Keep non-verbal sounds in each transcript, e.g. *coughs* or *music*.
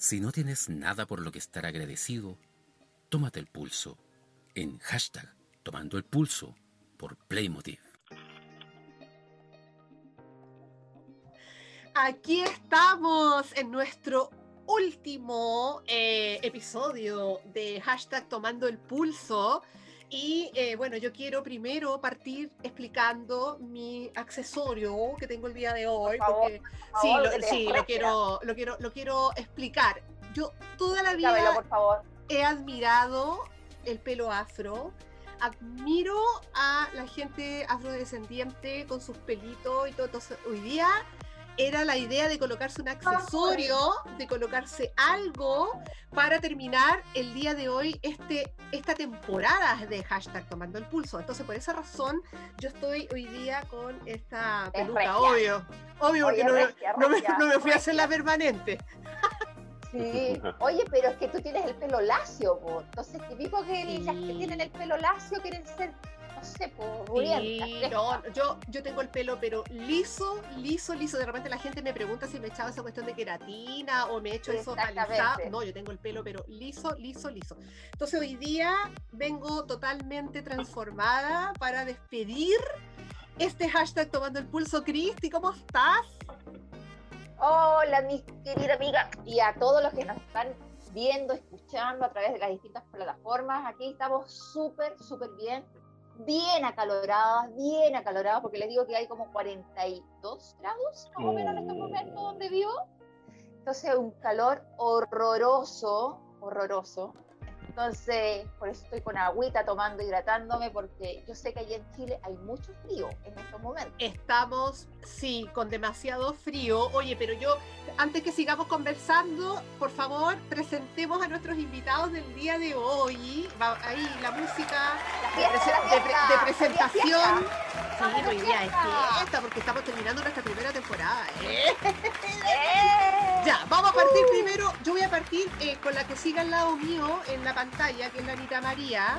Si no tienes nada por lo que estar agradecido, tómate el pulso en hashtag Tomando el Pulso por Playmotiv. Aquí estamos en nuestro último eh, episodio de hashtag Tomando el Pulso. Y eh, bueno, yo quiero primero partir explicando mi accesorio que tengo el día de hoy. porque, sí, lo, sí lo, quiero, lo, quiero, lo quiero explicar. Yo toda la vida por favor. he admirado el pelo afro. Admiro a la gente afrodescendiente con sus pelitos y todo. Entonces, hoy día era la idea de colocarse un accesorio, de colocarse algo para terminar el día de hoy este, esta temporada de hashtag Tomando el Pulso. Entonces, por esa razón, yo estoy hoy día con esta peluca, obvio. Obvio, porque no, me, fui a hacer la permanente. Sí, oye, pero es que tú tienes el pelo lacio, po. entonces típico que las que tienen el pelo lacio quieren ser no sé, por no, yo, yo tengo el pelo, pero liso, liso, liso. De repente la gente me pregunta si me echaba esa cuestión de queratina o me he hecho eso alisado. No, yo tengo el pelo, pero liso, liso, liso. Entonces hoy día vengo totalmente transformada para despedir este hashtag tomando el pulso. Cristi, ¿cómo estás? Hola, mi querida amiga, y a todos los que nos están viendo, escuchando a través de las distintas plataformas. Aquí estamos súper, súper bien bien acaloradas, bien acaloradas, porque les digo que hay como 42 grados más menos en este momento donde vivo. Entonces, un calor horroroso, horroroso. Entonces, por eso estoy con agüita tomando, hidratándome, porque yo sé que allí en Chile hay mucho frío en estos momentos. Estamos, sí, con demasiado frío. Oye, pero yo, antes que sigamos conversando, por favor, presentemos a nuestros invitados del día de hoy. ahí la música de, presentación. Sí, hoy día es fiesta, porque estamos terminando nuestra primera temporada. ¿eh? ¡Eh! *laughs* Ya, vamos a partir primero. Yo voy a partir eh, con la que siga al lado mío en la pantalla, que es la Anita María.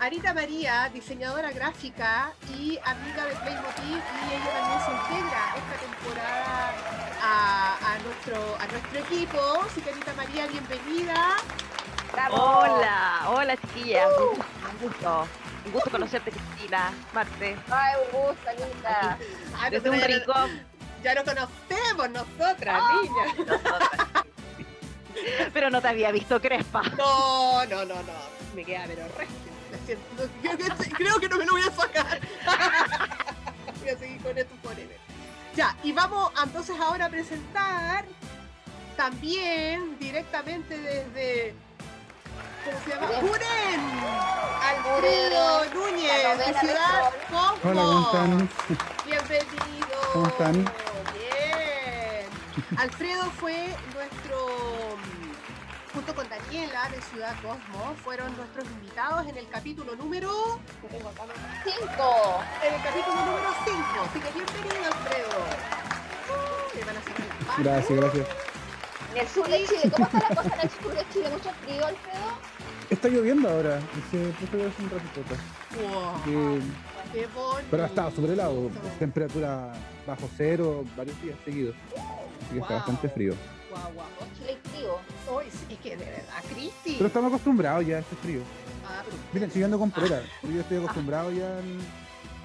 Anita María, diseñadora gráfica y amiga de Playmotiv, y ella también se integra esta temporada a, nuestro, a nuestro equipo. Así que Anita María, bienvenida. Hola, hola chiquilla. Uh. Un gusto. Un gusto conocerte, Cristina, Marte. Ay, un gusto, Anita. Desde un rincón. Ya nos conocemos nosotras, ah. niña. *laughs* Pero no te había visto crespa. No, no, no, no. Me queda pero re. Creo que no me lo voy a sacar. *laughs* voy a seguir con esto forever. Ya, y vamos entonces ahora a presentar también directamente desde ¿cómo se llama? ¡Juren! Alfredo Núñez, de Ciudad Cosmos. Hola, ¿cómo están? Bienvenido. ¿Cómo están? Bien. Alfredo fue nuestro junto con Daniela de Ciudad Cosmos, fueron nuestros invitados en el capítulo número 5. En el capítulo número 5. Así que bienvenido, Alfredo. Uh, le van a hacer el Gracias, gracias. En el sur de Chile, ¿cómo está la cosa en el sur de Chile? ¿Mucho frío, Alfredo? Está lloviendo ahora, se puso a un ratito. Wow. Qué. Pero ha estado súper helado, temperatura bajo cero varios días seguidos. Así que está bastante frío. Guau, guau. Chile frío. Hoy sí, es que de verdad, Cristi. Pero estamos acostumbrados ya a este frío. Ah, pero... Miren, estoy con polera. Yo estoy acostumbrado ya al,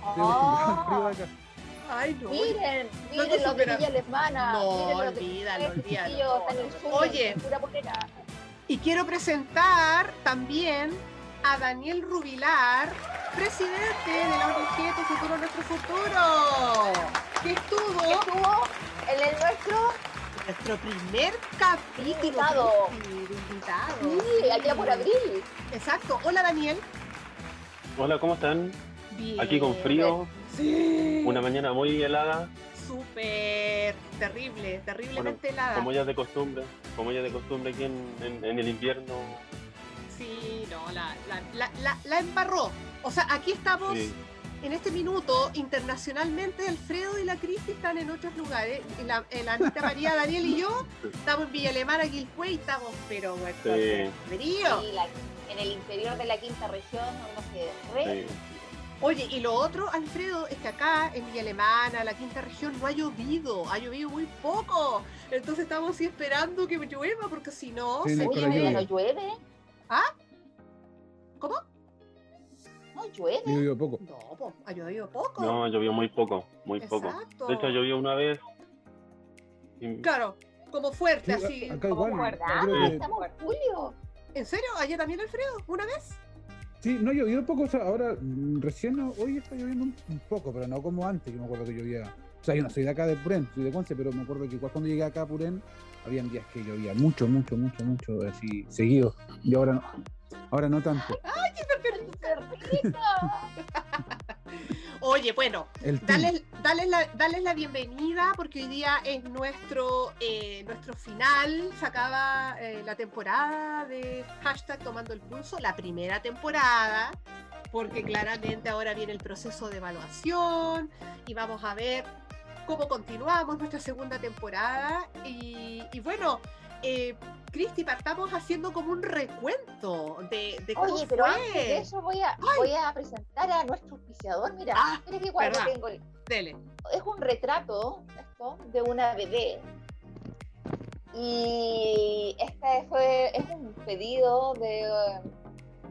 estoy acostumbrado al frío de acá. Ay, no. Miren, miren no los de Villa Alemana. No, miren olvídalo, olvídalo. Oye, y quiero presentar también a Daniel Rubilar, presidente de la ONG Tu Futuro Nuestro Futuro, que estuvo, ¿Qué estuvo en el nuestro nuestro primer capítulo. Invitado. invitado. Sí, allá por abril. Exacto. Hola Daniel. Hola, ¿cómo están? Bien. Aquí con frío. Sí. Una mañana muy helada. Súper terrible, terriblemente helada. Como ya de costumbre, como ya de costumbre aquí en, el invierno. Sí, no, la, la, la, la, embarró. O sea, aquí estamos en este minuto, internacionalmente, Alfredo y la Cristi están en otros lugares. La, Anita María, Daniel y yo estamos en Villa Alemana, Quilpué, estamos, pero bueno, sí. frío. en el interior de la quinta región, no sé, re Oye, y lo otro, Alfredo, es que acá en Villa Alemana, la quinta región, no ha llovido, ha llovido muy poco. Entonces estamos así esperando que llueva, porque si no, Sí, se viene- no llueve. ¿Cómo? No llueve. Vivo poco. No, po, ha llovido poco. No, llovió muy poco, muy poco. Exacto. De hecho, llovió una vez. y- Claro, como fuerte, Sí, así. acá como igual. que- Estamos en julio. ¿En serio? ¿Ayer también, Alfredo? ¿Una vez? Sí, no llovió poco, o sea, ahora mm, recién hoy está lloviendo un, un poco, pero no como antes, que me acuerdo que llovía. O sea, yo no soy de acá de Purén, soy de Conce, pero me acuerdo que igual cuando llegué acá a Purén, habían días que llovía mucho, mucho, mucho, mucho, así seguido. Y ahora no. Ahora no tanto. ¡Qué rico! *laughs* Oye, bueno. Dales, dales la, bienvenida porque hoy día es nuestro, eh, nuestro final. Se acaba eh, la temporada de hashtag Tomando el Pulso, la primera temporada, porque claramente ahora viene el proceso de evaluación y vamos a ver cómo continuamos nuestra segunda temporada. Y, y bueno, eh, Cristi, partamos haciendo como un recuento de, de cómo Oye, pero fue. antes de eso voy a, voy a presentar a nuestro auspiciador. Mira, Ah, mira que verdad. tengo el- Dele. es un retrato esto de una bebé. Y este fue, es un pedido de,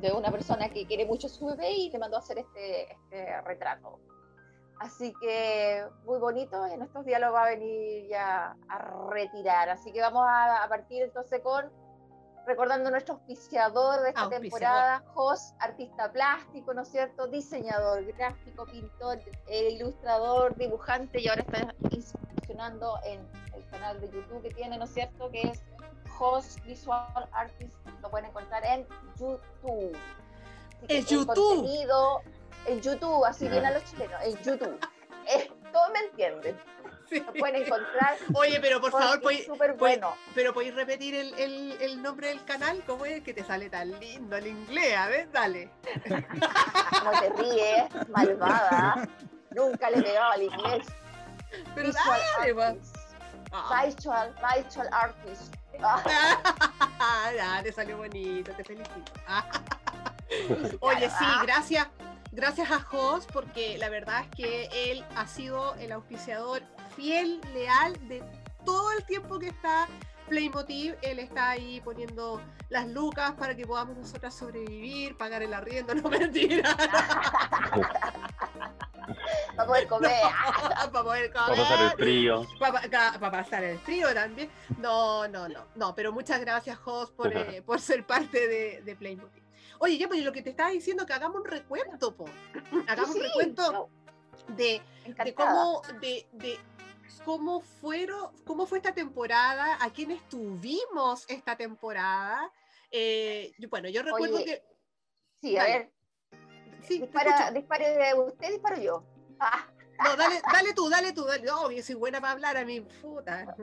de una persona que quiere mucho a su bebé y le mandó a hacer este, este retrato. Así que muy bonito y en estos días lo va a venir ya a retirar. Así que vamos a, a partir entonces con recordando nuestro auspiciador de esta Auspiciador. temporada, Jos, artista plástico, ¿no es cierto? Diseñador gráfico, pintor, eh, ilustrador, dibujante y ahora está incursionando en el canal de YouTube que tiene, ¿no es cierto? Que es Jos Visual Artist, lo pueden encontrar en YouTube. Así que En el YouTube. contenido en YouTube, así bien a los chilenos, en YouTube. Eh, todos me entienden. *laughs* Sí. Lo pueden encontrar. Oye, pero por favor, pues- bueno. pero podéis repetir el, el, el nombre del canal, ¿cómo es que te sale tan lindo el inglés? A ver, dale. *laughs* No te ríes, malvada. Nunca le pegaba al inglés. Pero Visual dale, artist. Ah, Visual, visual artist. *laughs* Ah, ya, te salió bonito, te felicito. Oye, sí, gracias. Gracias a Jos, porque la verdad es que él ha sido el auspiciador fiel, leal de todo el tiempo que está Playmotiv. Él está ahí poniendo las lucas para que podamos nosotras sobrevivir, pagar el arriendo, *laughs* no mentira. *laughs* para poder comer. *laughs* para poder Para pasar el frío. para pasar el frío también. No, no, no, no, pero muchas gracias, Jos, por, eh, por ser parte de, de Playmobil. Oye, ya, pues lo que te estaba diciendo, que hagamos un recuento, po. *laughs* Hagamos Sí, un recuento de, cómo, de, de cómo fueron, cómo fue esta temporada, a quiénes tuvimos esta temporada. Eh, bueno, yo recuerdo Oye, que. Sí, a ver. Sí, Dispara, dispare usted, disparo yo. Ah, No, dale, dale tú, dale tú, dale. No, yo soy buena para hablar a mi puta.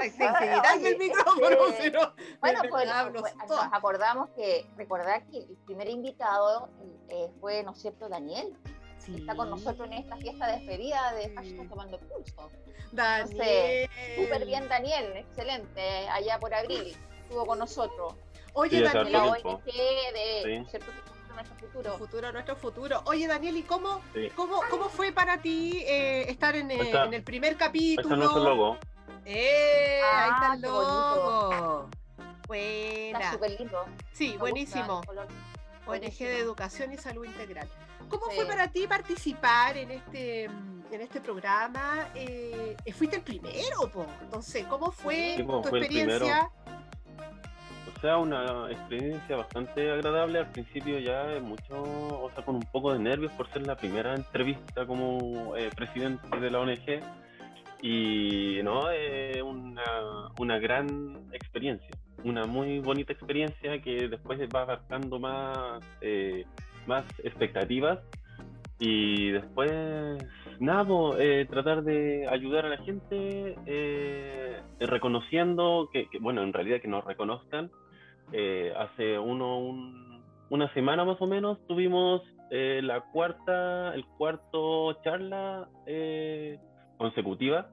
Ay, Tienes que ah, quitarme el micrófono, este, si no. Bueno, pues, pues, nos acordamos que recordar que el primer invitado eh, fue, ¿no es cierto?, Daniel. que Está con nosotros en esta fiesta de despedida de Sí. Hashtag Tomando Pulso. Daniel. Súper bien, Daniel, excelente. Allá por abril estuvo con nosotros. Oye, Sí, la Daniel, tiempo. ONG de Sí. ¿no es cierto? Nuestro futuro. futuro, nuestro futuro. Oye, Daniel, ¿y cómo, Sí. cómo, cómo fue para ti eh, estar en, eh, está. en el primer Ahí está capítulo? nuestro logo. ¡Eh! ahí está Ah, el logo. Está Buena. súper lindo. Sí, me buenísimo. ONG de Educación y Salud Integral. ¿Cómo Sí. fue para ti participar en este, en este programa? Eh, fuiste el primero, po. Entonces, ¿cómo fue Sí, po, tu fue el experiencia? Sea, una experiencia bastante agradable. Al principio ya eh, mucho, o sea, con un poco de nervios por ser la primera entrevista como eh, presidente de la ONG. Y no, eh, una, una gran experiencia, una muy bonita experiencia que después va abarcando más, eh, más expectativas. Y después, nada, eh, tratar de ayudar a la gente, eh, reconociendo que, que, bueno, en realidad que nos reconozcan. Eh, hace uno, un- una semana más o menos tuvimos eh, la cuarta, el cuarto charla eh, consecutiva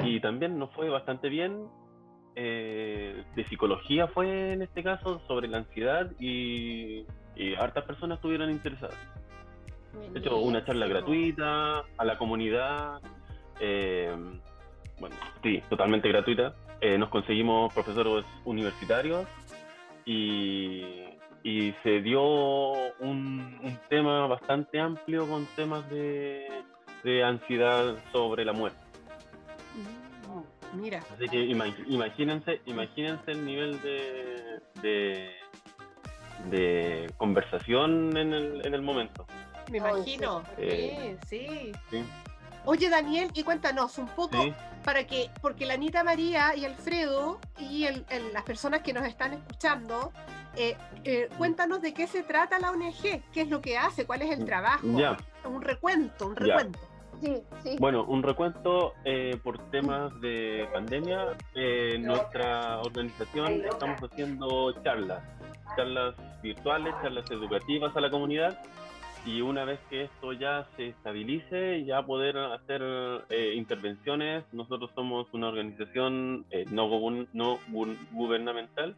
y también nos fue bastante bien. eh, de psicología fue en este caso sobre la ansiedad y, y hartas personas estuvieron interesadas. De hecho, una charla gratuita a la comunidad. eh, bueno, sí, totalmente gratuita. Eh, nos conseguimos profesores universitarios y, y se dio un, un tema bastante amplio con temas de, de ansiedad sobre la muerte. Mm, Mira, Así que ima- imagínense, imagínense el nivel de, de, de conversación en el, en el momento. me imagino. Eh, sí, sí. Sí, Oye, Daniel, y cuéntanos un poco sí. Para que, porque la Anita María y Alfredo y el- el- las personas que nos están escuchando, eh, eh, cuéntanos de qué se trata la ONG, qué es lo que hace, cuál es el trabajo. Ya. Un recuento, un Ya. recuento. Sí, sí. Bueno, un recuento eh, por temas de pandemia. eh, nuestra organización estamos haciendo charlas, charlas virtuales, charlas educativas a la comunidad. Y una vez que esto ya se estabilice, ya poder hacer eh, intervenciones. Nosotros somos una organización eh, no, no gu- gubernamental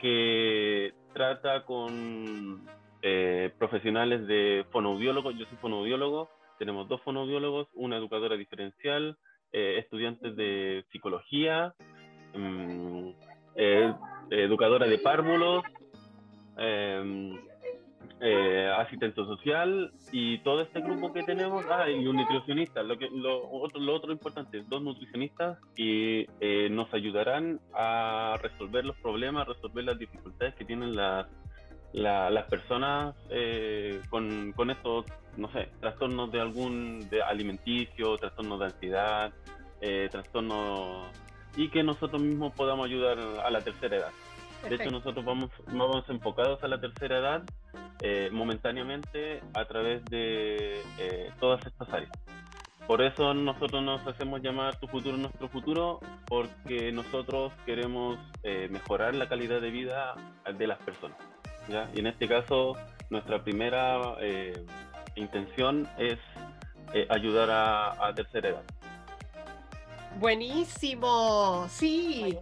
que trata con eh, profesionales de fonoaudiólogos. Yo soy fonoaudiólogo, tenemos dos fonoaudiólogos, una educadora diferencial, eh, estudiantes de psicología, mm, educadora de párvulos, em, eh, asistente social y todo este grupo que tenemos, ah, y un nutricionista, lo, que, lo, otro, lo otro importante, dos nutricionistas y eh, nos ayudarán a resolver los problemas, resolver las dificultades que tienen las, la- las personas eh, con, con estos, no sé, trastornos de algún de alimenticio, trastornos de ansiedad, eh, trastornos y que nosotros mismos podamos ayudar a la tercera edad. De hecho, nosotros vamos, vamos enfocados a la tercera edad eh, momentáneamente a través de eh, todas estas áreas. Por eso nosotros nos hacemos llamar Tu futuro, nuestro futuro, porque nosotros queremos eh, mejorar la calidad de vida de las personas. Y en este caso, nuestra primera eh, intención es eh, ayudar a, a tercera edad. Buenísimo, sí.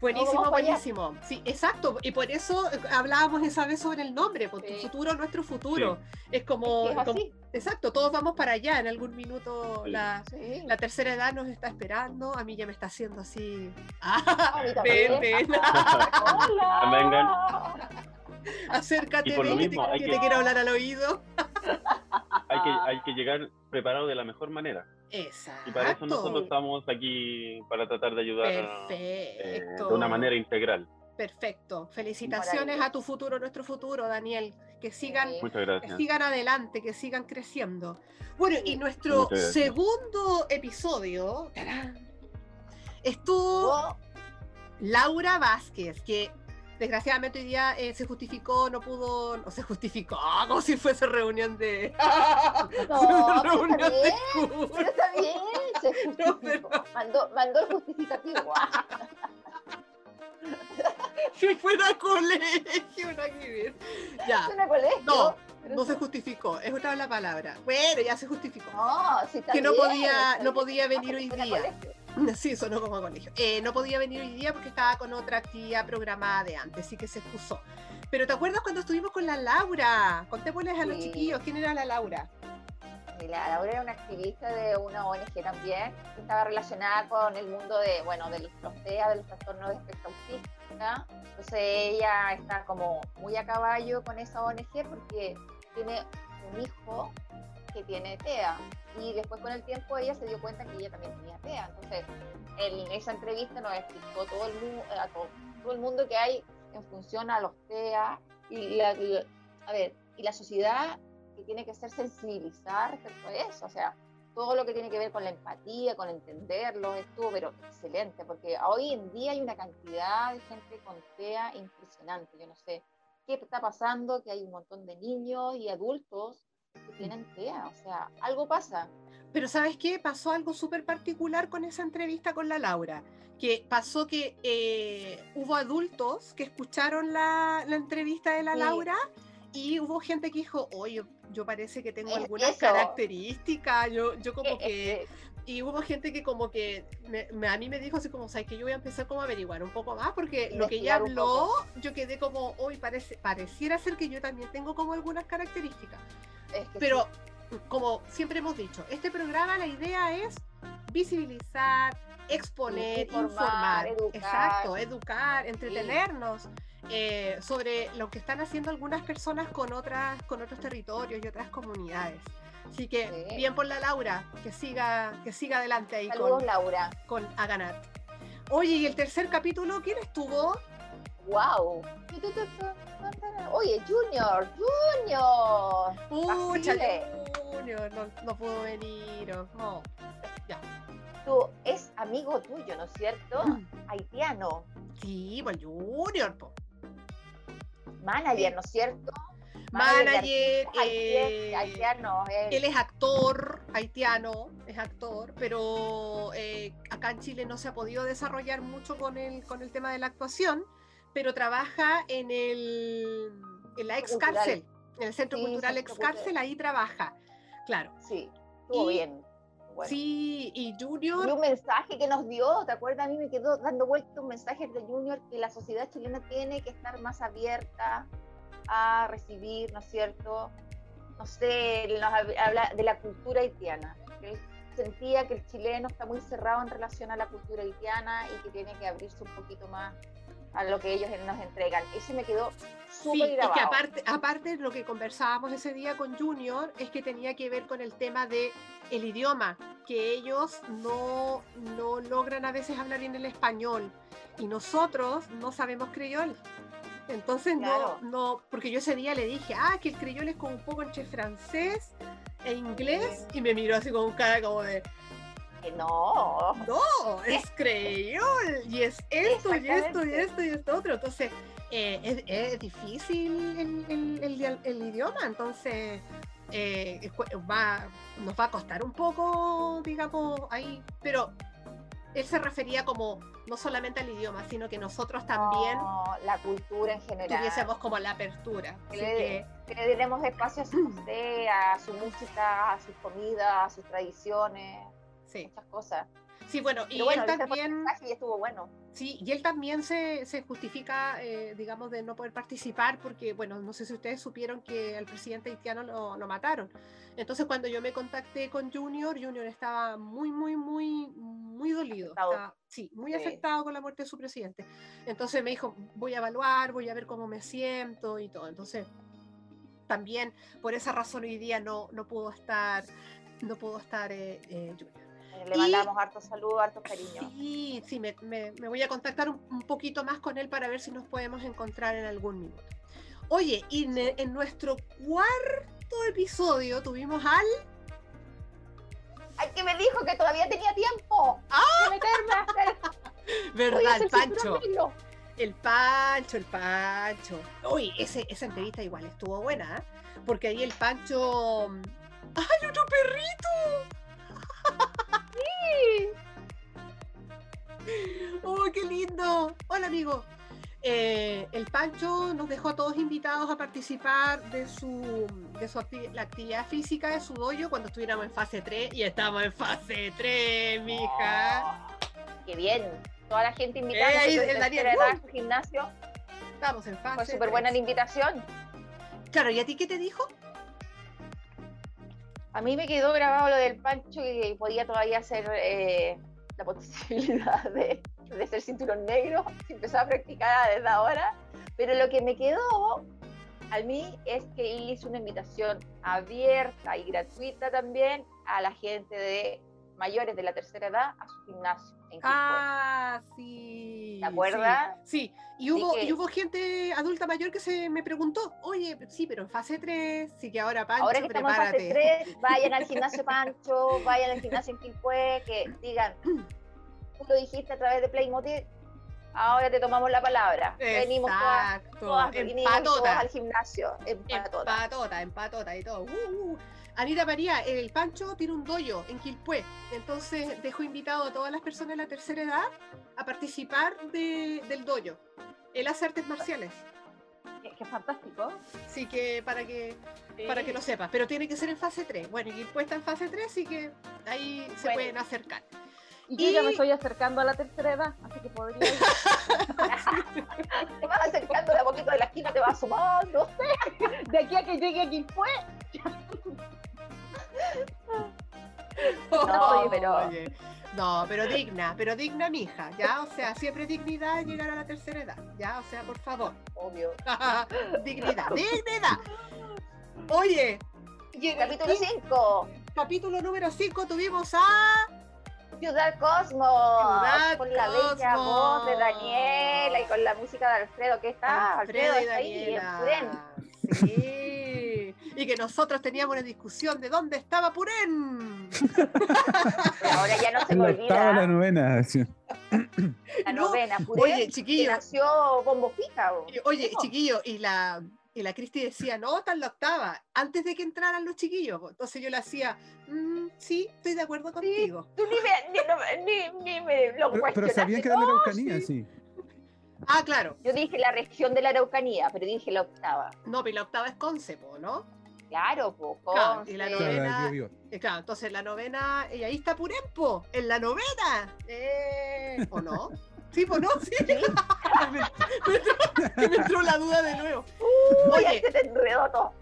Buenísimo. Buenísimo. Sí, exacto. Y por eso eh, hablábamos esa vez sobre el nombre, por tu Sí. futuro, nuestro futuro. Es como, Es que es como- así. exacto, todos vamos para allá. En algún minuto Sí. la, Sí. la tercera edad nos está esperando. A mí ya me está haciendo así. A mí ven, ven. *laughs* Hola. Vengan. Acércate, ven, que te, que- te quiero hablar al oído. Hay que, hay que llegar preparado de la mejor manera. Exacto. Y para eso nosotros estamos aquí para tratar de ayudar eh, Perfecto. de una manera integral. Perfecto. Felicitaciones a tu futuro, nuestro futuro, Daniel. Que sigan que sigan adelante, que sigan creciendo. Bueno, y nuestro segundo episodio ¡tarán! estuvo Laura Vázquez, que desgraciadamente hoy día eh, se justificó, no pudo, no se justificó, *laughs* como si fuese reunión de. No, pero reunión está de bien, curso. pero está bien. Se No, justificó. mandó, mandó el justificativo. *laughs* Si fuera colegio, nada que ver. Ya, ¿Es una colegio? no, Pero no se justificó, es otra la palabra. Bueno, ya se justificó. No, sí está Que no bien, podía- está no bien. podía venir hoy día. colegio. *laughs* Sí, sonó como colegio. Eh, no podía venir hoy día porque estaba con otra actividad programada de antes, así que se excusó. Pero ¿te acuerdas cuando estuvimos con la Laura? Contémosles a los Sí. chiquillos quién era la Laura. La Laura era una activista de una ONG también, que estaba relacionada con el mundo de, bueno, de los TEA, de los trastornos de espectro autista. Entonces ella está como muy a caballo con esa ONG porque tiene un hijo que tiene TEA. Y después con el tiempo ella se dio cuenta que ella también tenía TEA. Entonces en esa entrevista nos explicó todo el, mu- a todo, todo el mundo que hay en función a los TEA y la, la- a ver, y la sociedad que tiene que ser sensibilizar respecto a eso, o sea, todo lo que tiene que ver con la empatía, con entenderlo, estuvo pero excelente, porque hoy en día hay una cantidad de gente con TEA impresionante, yo no sé qué está pasando, que hay un montón de niños y adultos que tienen TEA, o sea, algo pasa. Pero ¿sabes qué? Pasó algo súper particular con esa entrevista con la Laura. Que pasó que eh, hubo adultos que escucharon la, la entrevista de la Sí. Laura y hubo gente que dijo, oye, yo parece que tengo Es- algunas eso. características, yo, yo como que... Y hubo gente que como que me- me- a mí me dijo así como, ¿sabes que Yo voy a empezar como a averiguar un poco más porque lo que ella habló, yo quedé como, hoy parece, pareciera ser que yo también tengo como algunas características. Es que Pero, como siempre hemos dicho, este programa la idea es visibilizar, exponer, Informar, informar, educar. exacto, educar, entretenernos eh, sobre lo que están haciendo algunas personas con otras, con otros territorios y otras comunidades. Así que Sí. bien por la Laura, que siga, que siga adelante ahí Saludos, con, Laura. con A Ganar. Oye, y el tercer capítulo, ¿quién estuvo? ¡Wow! Oye, Junior, Junior. Pucha. Junior, no, no pudo venir. oh, no. Ya. Tú es amigo tuyo, ¿no es cierto? Haitiano, Sí, pues Junior, po. manager, ¿no es cierto? Manager, de artistas eh, haitiano. él. Él es actor haitiano, es actor, pero eh, acá en Chile no se ha podido desarrollar mucho con el, con el tema de la actuación, pero trabaja en, el, en la ex Cultural. cárcel, en el Centro Sí, Cultural Ex Cárcel, ahí trabaja, claro. Sí, estuvo Y- bien. Bueno. Sí, y Y Junior, un mensaje que nos dio, ¿te acuerdas? A mí me quedó dando vuelta un mensaje de Junior que la sociedad chilena tiene que estar más abierta a recibir, ¿no es cierto? No sé, nos hab- habla de la cultura haitiana. Él sentía que el chileno está muy cerrado en relación a la cultura haitiana y que tiene que abrirse un poquito más a lo que ellos nos entregan. Eso me quedó Sí, súper es grabado. que aparte, aparte lo que conversábamos ese día con Junior es que tenía que ver con el tema de el idioma, que ellos no, no logran a veces hablar bien el español y nosotros no sabemos creyol. Entonces Claro. no, no, porque yo ese día le dije, ah, que el creyol es como un poco entre francés e inglés, y me miró así con un cara como de, Que no, no, es creyol, y es esto, y esto, y esto, y esto otro. Entonces, eh, es, es difícil el, el- el el idioma, entonces eh, va, nos va a costar un poco, digamos, ahí, pero él se refería como no solamente al idioma, sino que nosotros también la cultura en general. tuviésemos como la apertura. Que le- que, que le demos espacio a su *clears throat* museo, a su música, a sus comidas, a sus tradiciones, sí. muchas cosas. Sí, bueno, y bueno, él también... mensaje y estuvo bueno. Sí, y él también se, se justifica, eh, digamos, de no poder participar porque, bueno, no sé si ustedes supieron que al presidente haitiano lo, lo mataron. Entonces, cuando yo me contacté con Junior, Junior estaba muy, muy, muy, muy dolido. Estaba- sí, muy Sí. afectado con la muerte de su presidente. Entonces me dijo, voy a evaluar, voy a ver cómo me siento y todo. Entonces, también por esa razón hoy día no, no pudo estar, no pudo estar eh, eh, Junior. Eh, Le Y- mandamos hartos saludos, hartos cariños. Sí, sí, me, me- me voy a contactar un, un poquito más con él para ver si nos podemos encontrar en algún minuto. Oye, y en, en nuestro cuarto episodio tuvimos al... Ay, que me dijo que todavía tenía tiempo *laughs* de meterme *laughs* ¿Verdad? El Pancho. El Pancho, el Pancho. Uy, ese, esa entrevista igual estuvo buena, ¿eh? Porque ahí el Pancho... ¡Ay, otro perrito! *laughs* ¡Oh, qué lindo! Hola, amigo. Eh, el Pancho nos dejó a todos invitados a participar de su, de su acti- la actividad física de su dojo cuando estuviéramos en fase 3 y estamos en fase 3, mija. Oh, qué bien. Toda la gente invitada. Eh, tercera edad, ¡uh! su gimnasio. Estamos en fase Fue súper buena la 3. invitación. Claro, ¿y a ti qué te dijo? A mí me quedó grabado lo del Pancho y podía todavía hacer eh, la posibilidad de, de ser cinturón negro si empezaba a practicar desde ahora. Pero lo que me quedó a mí es que él hizo una invitación abierta y gratuita también a la gente de mayores de la tercera edad a su gimnasio. En. Ah, sí. ¿Te acuerdas? Sí, sí. y hubo, que- y hubo gente adulta mayor que se me preguntó, oye, sí, pero en fase 3, sí que ahora Pancho, Ahora que estamos en fase prepárate. 3, vayan al *laughs* gimnasio Pancho, vayan al gimnasio en Quilpué, que digan, tú lo dijiste a través de Playmobil, ahora te tomamos la palabra. Venimos todas, Exacto, todas, venimos todas al gimnasio, empatota. empatota, empatota y todo. Uh, uh. Anita María, el Pancho tiene un dojo en Quilpué, entonces dejo invitado a todas las personas de la tercera edad a participar de- del dojo. Él hace artes marciales, Qué, qué fantástico. así que para que para que lo sepas, pero tiene que ser en fase 3. Bueno, Quilpué está en fase 3, así que ahí se pueden acercar. Y yo ya me estoy acercando a la tercera edad, así que podría ir. *laughs* *laughs* Te vas acercando de a poquito de la esquina, te vas sumando. *laughs* De aquí a que llegue a Quilpué, *laughs* No, pero- Oye, No, pero digna, pero digna, mija, ¿ya? O sea, siempre dignidad llegar a la tercera edad, ¿ya? O sea, por favor. Obvio. *laughs* dignidad, dignidad. Oye, y en Capítulo quin- 5. capítulo número 5 tuvimos a... Ciudad Cosmos. Ciudad con la bella voz de. Daniela y con la música de Alfredo. ¿Qué está? Alfredo y está ahí, Daniela. Purén. Sí. Y que nosotros teníamos una discusión de dónde estaba Purén. *laughs* Ahora ya no se me la octava o la olvida. novena. sí. La No, novena. Purén, Oye, que chiquillo, nació Bombo Fija. oye, ¿Cómo? chiquillo, y la, y la Cristi decía, no, está en la octava, antes de que entraran los chiquillos. Entonces yo le hacía, "Mm, sí, estoy de acuerdo contigo. Tú ni me, ni, no- ni- ni me lo Pero, pero sabían que era la No, Araucanía, sí. sí. Ah, claro. Yo dije la región de la Araucanía, pero dije la octava. No, pero la octava es Concepo, ¿no? Claro, po, Claro, y la. Claro, novena-. Eh, claro, entonces la novena, y ahí está Purempo, en la novena. Eh, ¿O no? Sí, pues no, sí. *laughs* me, entró, me entró la duda de nuevo. Uy, Oye. ahí se te enredó todo.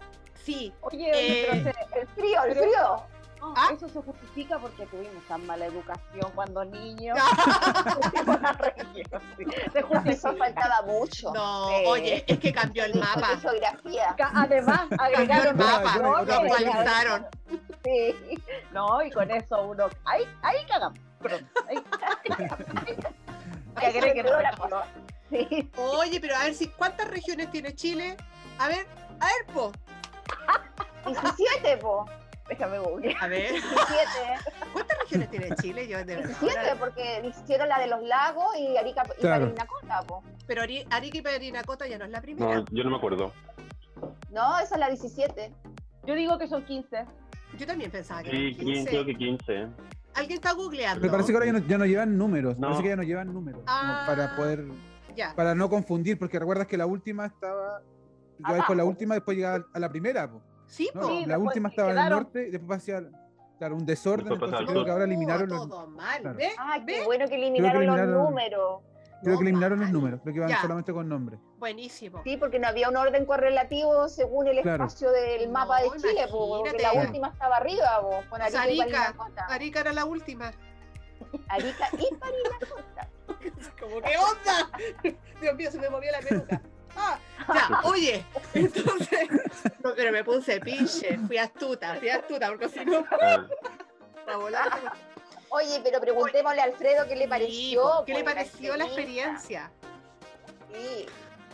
Sí, Oye, Eh, El frío, el Pero- frío. No, ¿Ah? eso se justifica porque tuvimos tan mala educación cuando niños. *laughs* Se justifica. faltaba mucho. no, oye, es que cambió el mapa. Geografía. Además, agregaron Cambió el mapa, lo actualizaron. Sí. No, y con eso uno. Ahí, ahí cagamos. Ahí- Que Ahí la cosa. Sí. Oye, pero a ver si, ¿cuántas regiones tiene Chile? A ver, a ver, po. 17, po. Déjame googlear. A ver, 17. ¿cuántas regiones tiene Chile? Yo de verdad. 17, porque hicieron la de los lagos y Arica y Claro. Parinacota, po. Pero Ari- Arica y Parinacota ya no es la primera. No, yo no me acuerdo. No, esa es la 17. Yo digo que son 15. Yo también pensaba que Sí, eran 15. creo que 15. Alguien está googleando. Me parece que ahora ya no, ya no llevan números. No. Parece que ya no llevan números. Ah. para poder. Ya. Para no confundir, porque recuerdas que la última estaba. Yo con la última, después llegaba a la primera. po, Sí, ¿no? po. Sí, la después última estaba en el norte y después hacía. Claro, un desorden. Entonces creo que ahora eliminaron los. Ah, qué ¿Ves? bueno que eliminaron, eliminaron- los números. Creo No, que eliminaron los números. Creo que van Ya. solamente con nombre. Buenísimo. Sí, porque no había un orden correlativo según el Claro. espacio del No, mapa de Chile, po, porque la última estaba arriba, po, con Arica y Arica. Arica era la última. Arica y *laughs* Parinacota. Como, ¿qué onda? *laughs* Dios mío, se me movió la peluca. Ah, oye, *laughs* entonces, no, pero me puse piche, fui astuta, fui astuta, porque si no, para volar. Oye, pero preguntémosle a Alfredo qué le pareció. ¿Qué le pareció la experiencia? Sí.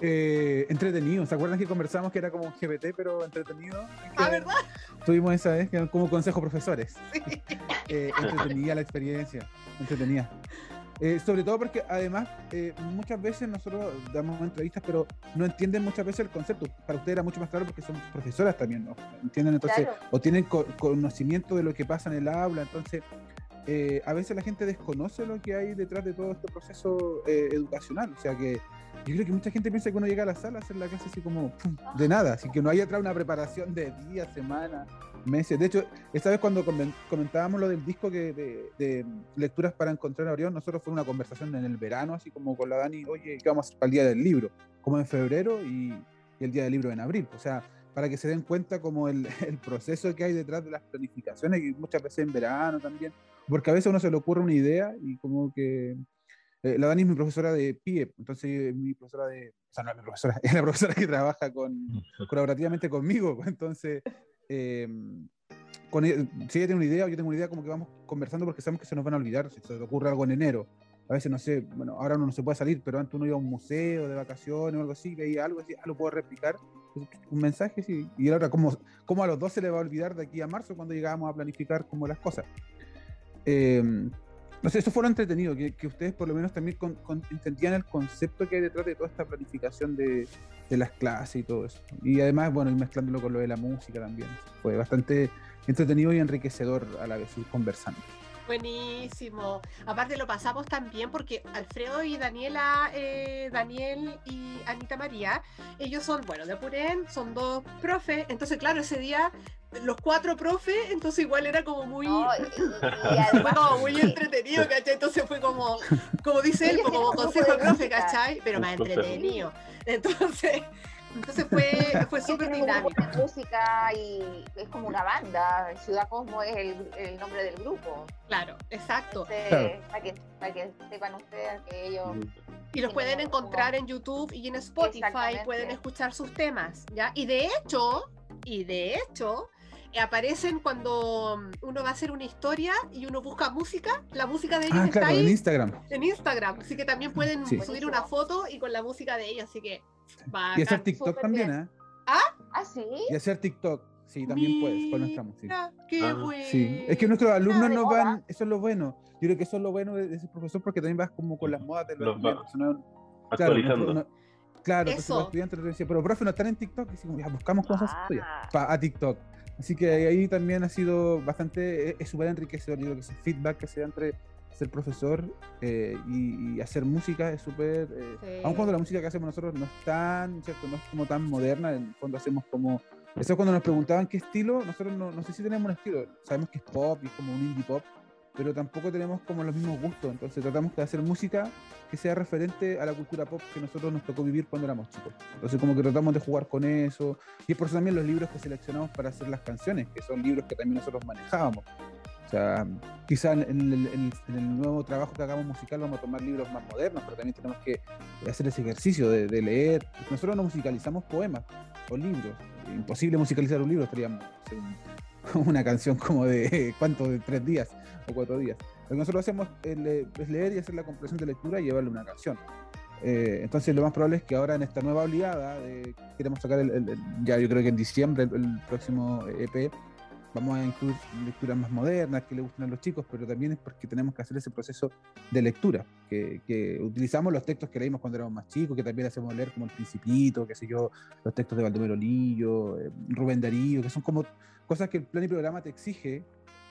Eh, entretenido. ¿Se acuerdan que conversamos que era como un GPT, pero entretenido? Ah, ¿verdad? Tuvimos esa vez que eran como consejo profesores. Sí. Eh, entretenida la experiencia. Entretenida. Eh, sobre todo porque además eh, muchas veces nosotros damos entrevistas, pero no entienden muchas veces el concepto. Para ustedes era mucho más claro porque son profesoras también, ¿no? ¿Entienden? Entonces, Claro. o tienen co- conocimiento de lo que pasa en el aula. Entonces, eh, a veces la gente desconoce lo que hay detrás de todo este proceso eh, educacional. O sea que yo creo que mucha gente piensa que uno llega a la sala a hacer la clase así como pum, de nada, así que no hay atrás una preparación de días, semanas, meses. De hecho, esta vez cuando comen- comentábamos lo del disco que de, de lecturas para encontrar a Orión, nosotros fue una conversación en el verano, así como con la Dani, oye, ¿qué vamos a hacer para el día del libro? Como en febrero y, y el día del libro en abril. O sea, para que se den cuenta como el, *laughs* el proceso que hay detrás de las planificaciones y muchas veces en verano también, porque a veces a uno se le ocurre una idea y como que eh, la Dani es mi profesora de PIE, entonces es mi profesora de, o sea, no es mi profesora, *laughs* es la profesora que trabaja con, *laughs* colaborativamente conmigo, entonces, con ella- si ella tiene una idea o yo tengo una idea, como que vamos conversando porque sabemos que se nos van a olvidar, si se le ocurre algo en enero. A veces, no sé, bueno, ahora uno no se puede salir, pero antes uno iba a un museo de vacaciones o algo así, veía algo así, ah, lo puedo replicar, un mensaje, sí, y ahora como, como a los dos se le va a olvidar de aquí a marzo cuando llegábamos a planificar como las cosas. Eh, no sé, eso fue lo entretenido, que, ustedes por lo menos también con- con- entendían el concepto que hay detrás de toda esta planificación de, las clases y todo eso. Y además, bueno, ir mezclándolo con lo de la música también. Fue bastante entretenido y enriquecedor a la vez ir conversando. Buenísimo. Aparte lo pasamos también porque Alfredo y Daniela, eh, Daniel y Anita María, ellos son, bueno, de Purén, son dos profes, entonces claro, ese día los cuatro profes, entonces igual era como muy... No, y, y- *laughs* y Fue además, como muy entretenido, ¿cachai? Entonces fue como, como dice él, como consejo de profe. ¿cachai? Pero más entretenido. Entonces, Entonces fue, *laughs* fue súper dinámico. música y es como una banda. Ciudad Cosmo es el, el nombre del grupo. Claro, exacto. Entonces, Claro. para, que, para que sepan ustedes que ellos. Y los pueden como- encontrar en YouTube y en Spotify, pueden escuchar sus temas, ¿ya? Y de hecho, y de hecho, aparecen cuando mm, uno va a hacer una historia y uno busca música, la música de ellos Ah, está claro, ahí en Instagram. en Instagram, así que también pueden Sí. subir una foto y con la música de ellos, así que Y hacer. TikTok también, bien. ¿eh? Ah, sí. Y hacer TikTok, sí, también puedes, con nuestra música. Qué Ah, bueno. Sí, es que nuestros alumnos no moda. van, eso es lo bueno. Yo creo que eso es lo bueno de, de ese profesor porque también vas como con las modas de los Los va no- Actualizando. Claro, no- claro, entonces los estudiantes pero profe, no están en TikTok, y ya buscamos cosas Ah. pa- a TikTok. Así que ahí también ha sido bastante, es- es súper enriquecedor, yo creo que ese feedback que se da entre ser profesor eh, y, y hacer música es súper, eh, Sí. aun cuando la música que hacemos nosotros no es tan, ¿cierto? No es como tan moderna, en el fondo hacemos como, eso cuando nos preguntaban qué estilo, nosotros no, no sé si tenemos un estilo, sabemos que es pop y es como un indie pop, pero tampoco tenemos como los mismos gustos, entonces tratamos de hacer música que sea referente a la cultura pop que nosotros nos tocó vivir cuando éramos chicos. Entonces como que tratamos de jugar con eso, y es por eso también los libros que seleccionamos para hacer las canciones, que son libros que también nosotros manejábamos. O sea, quizá en el, en el- nuevo trabajo que hagamos musical vamos a tomar libros más modernos, pero también tenemos que hacer ese ejercicio de, de leer. Nosotros no musicalizamos poemas o libros. Imposible musicalizar un libro, estaríamos *laughs* una canción como de cuánto, de tres días o cuatro días. Lo que nosotros hacemos es, le- es leer y hacer la comprensión de lectura y llevarle una canción. Eh, entonces lo más probable es que ahora en esta nueva oleada queremos sacar el, el- el- ya yo creo que en diciembre el, el próximo EP vamos a incluir lecturas más modernas que le gustan a los chicos, pero también es porque tenemos que hacer ese proceso de lectura, que, que utilizamos los textos que leímos cuando éramos más chicos, que también hacemos leer como El Principito, qué sé yo, los textos de Baldomero Lillo, eh, Rubén Darío, que son como cosas que el plan y programa te exige,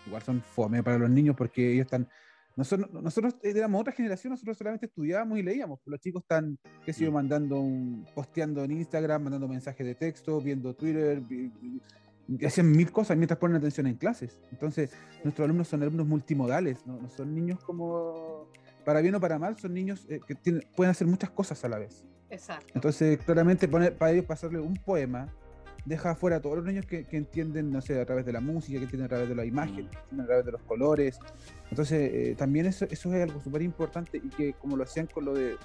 igual son fome para los niños porque ellos están... Nosotros, nosotros éramos otra generación, nosotros solamente estudiábamos y leíamos. Los chicos están, qué sé yo, mandando un, posteando en Instagram, mandando mensajes de texto, viendo Twitter, vi- vi- y hacían mil cosas mientras ponen atención en clases. Entonces, nuestros alumnos son alumnos multimodales, no, no son niños como, para bien o para mal, son niños eh, que tienen- pueden hacer muchas cosas a la vez. Exacto. Entonces, claramente, poner, para ellos pasarle un poema deja afuera a todos los niños que, que entienden, no sé, a través de la música, que entienden a través de la imagen, que entienden a través de los colores. Entonces, eh, también eso, eso es algo súper importante y que, como lo hacían con lo de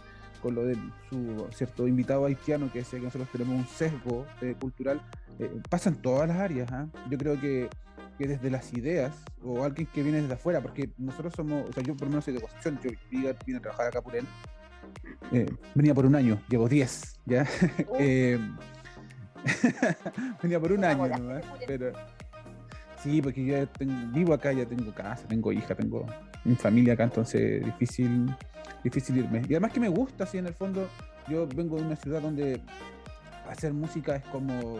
con lo de su cierto invitado haitiano que decía que nosotros tenemos un sesgo eh, cultural, eh, pasa en todas las áreas. ¿ah? Yo creo que, que desde las ideas o alguien que viene desde afuera, porque nosotros somos, o sea, yo por lo menos soy de Concepción, yo vine, vine a trabajar acá por él, eh, venía por un año, llevo 10, ¿ya? *laughs* *laughs* Venía por un año nomás, pero sí, porque yo tengo- vivo acá, ya tengo casa, tengo hija, tengo mi familia acá, entonces difícil, difícil irme. Y además que me gusta, así en el fondo, yo vengo de una ciudad donde hacer música es como...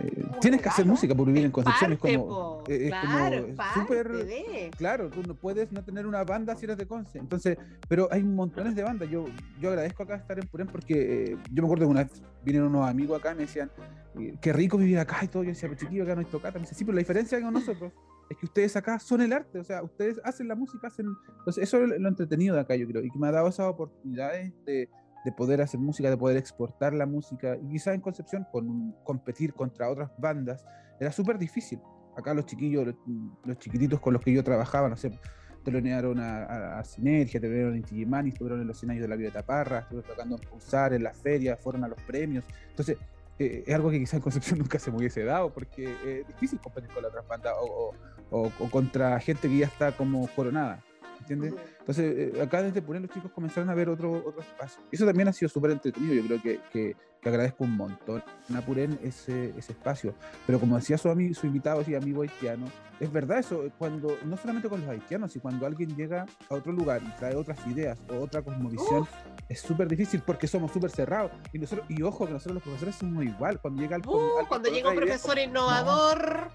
eh, tienes que hacer música por vivir en Concepción, parte, es como... es- claro, como súper- de. Claro, tú no puedes no tener una banda si eres de Conce. Entonces, pero hay montones de bandas. Yo, yo agradezco acá estar en Purén porque eh, yo me acuerdo que una vez vinieron unos amigos acá y me decían, eh, qué rico vivir acá y todo. Yo decía, pero chiquillo, acá no hay tocata. Me dice, sí, pero la diferencia con nosotros es que ustedes acá son el arte. O sea, ustedes hacen la música, hacen. Entonces, eso es lo entretenido de acá, yo creo. Y que me ha dado esas oportunidades de, de poder hacer música, de poder exportar la música. Y quizás en Concepción, con competir contra otras bandas, era súper difícil acá los chiquillos, los, chiquititos con los que yo trabajaba, no sé, telonearon a, a, a Sinergia, telonearon en Tijimani, estuvieron en los 100 años de la Violeta Parra, estuvieron tocando en Pulsar, en las ferias, fueron a los premios. Entonces, eh, es algo que quizás en Concepción *laughs* nunca se me hubiese dado, porque es difícil competir con la otras bandas o- o contra gente que ya está como coronada. ¿Entiendes? Entonces, eh, acá desde Purén los chicos comenzaron a ver otro, otro espacio. Eso también ha sido súper entretenido. Yo creo que, que, que agradezco un montón a Purén ese, ese espacio. Pero como decía su, ami- su invitado y amigo haitiano, es verdad eso, cuando no solamente con los haitianos, sino cuando alguien llega a otro lugar y trae otras ideas o otra cosmovisión, es súper difícil porque somos súper cerrados. Y, nosotros, y ojo que nosotros los profesores somos igual. Cuando llega, el, Uh, cuando llega un otra idea, profesor innovador.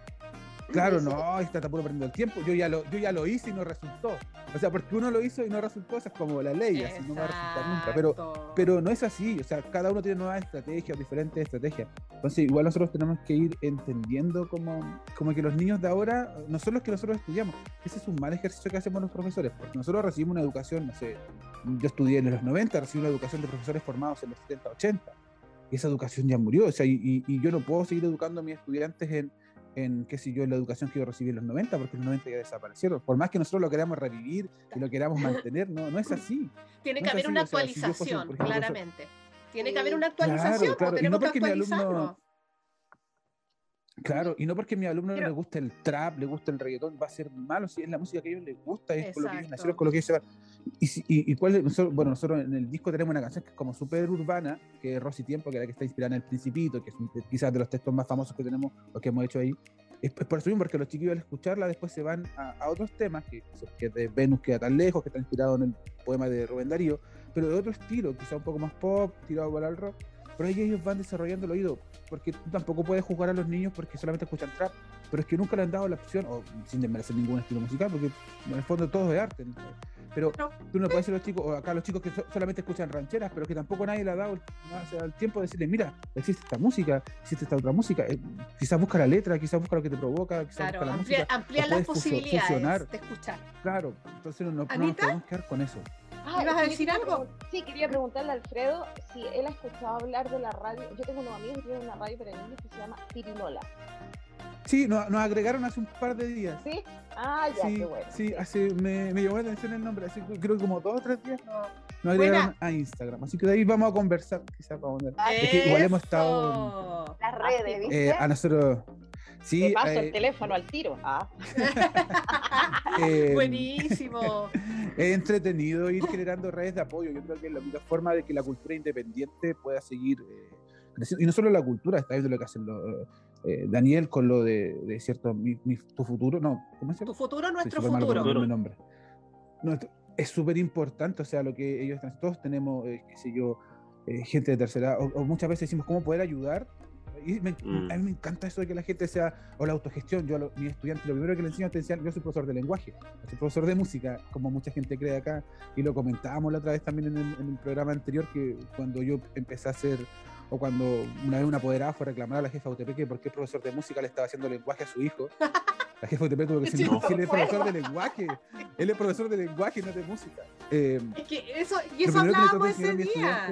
Claro, no, está está puro perdiendo el tiempo. Yo ya, lo, yo ya lo hice y no resultó. O sea, porque uno lo hizo y no resultó, es como la ley, así no va a resultar nunca. Pero, Exacto. pero no es así, o sea, cada uno tiene nuevas estrategias, diferentes estrategias. Entonces, igual nosotros tenemos que ir entendiendo como, como que los niños de ahora no son los que nosotros estudiamos. Ese es un mal ejercicio que hacemos los profesores, porque nosotros recibimos una educación, no sé, yo estudié en los 90, recibí una educación de profesores formados en los 70, 80. esa educación ya murió. O sea, y, y- y yo no puedo seguir educando a mis estudiantes en, en qué sé yo, en la educación que yo recibí en los 90, porque en los 90 ya desaparecieron. Por más que nosotros lo queramos revivir y lo queramos mantener, no, no es así. *coughs* Tiene No que haber así, una o sea, si yo fuese, actualización, ejemplo, claramente. Tiene que haber una actualización, pues, claro, no tenemos que porque mi alumno-. Claro, y no porque a mi alumno no Pero- le guste el trap, le guste el reggaetón, va a ser malo, si es la música que a ellos les gusta, es con lo que ellos nacieron, con lo que ellos se van. Y, y, y cuál nosotros, bueno, nosotros en el disco tenemos una canción que es como súper urbana, que es Rosy Tiempo, que es la que está inspirada en El Principito, que es quizás de los textos más famosos que tenemos, los que hemos hecho ahí. Es, es por eso mismo, porque los chiquillos al escucharla después se van a, a otros temas, que, que de Venus queda tan lejos, que está inspirado en el poema de Rubén Darío, pero de otro estilo, quizá un poco más pop, tirado para el rock. Pero ahí ellos van desarrollando el oído, porque tú tampoco puedes juzgar a los niños porque solamente escuchan trap, pero es que nunca le han dado la opción, o sin desmerecer ningún estilo musical, porque en el fondo todo es arte. ¿no? Pero tú no puedes decir a los chicos, o acá los chicos que so- solamente escuchan rancheras, pero que tampoco nadie le ha dado el, no, o sea, el tiempo de decirles, mira, existe esta música, existe esta otra música, eh, quizás busca la letra, quizás busca lo que te provoca, quizás Claro, busca la ampliar, música. ampliar las posibilidades fusionar. de escuchar. Claro, entonces no, no nos podemos quedar con eso. Ah, ¿Ibas a decir algo? Sí, quería preguntarle a Alfredo si él ha escuchado hablar de la radio. Yo tengo unos amigos que tienen una radio para niños que se llama Pirinola. Sí, nos, nos agregaron hace un par de días. ¿Sí? Ah, ya, sí, qué bueno. sí, hace, me, me llamó la atención el nombre, así que creo que como dos o tres días nos, nos agregaron a Instagram. Así que de ahí vamos a conversar, quizás para poner. Es que igual hemos estado. Las redes, ¿viste? eh, a nosotros. Sí, Te paso eh, el teléfono al tiro. Ah, *laughs* *laughs* eh, Buenísimo. *laughs* es entretenido ir generando redes de apoyo. Yo creo que es la única forma de que la cultura independiente pueda seguir eh, creciendo. Y no solo la cultura, está viendo lo que hacen los, eh, Daniel con lo de, de cierto, mi, mi- tu futuro, no, ¿cómo se Tu llama? futuro, nuestro súper malo futuro. el nombre. No, esto- es súper importante, o sea, lo que ellos están, todos tenemos, eh, qué sé yo, eh, gente de tercera edad, o, o muchas veces decimos cómo poder ayudar. Y me- Mm. a mí me encanta eso de que la gente sea, o la autogestión. Yo a los- mis estudiantes, lo primero que les enseño es enseñar, yo soy profesor de lenguaje, soy profesor de música, como mucha gente cree acá, y lo comentábamos la otra vez también en el, en el programa anterior, que cuando yo empecé a hacer, o cuando una vez una apoderada fue a reclamar a la jefa UTP que por qué el profesor de música le estaba haciendo lenguaje a su hijo. *laughs* La jefa de UTP tuvo que decir, Sí, "No, él es profesor de *laughs* lenguaje, él es profesor de lenguaje, no de música. Eh, Es que eso, y lo eso le hablábamos de ese mi día.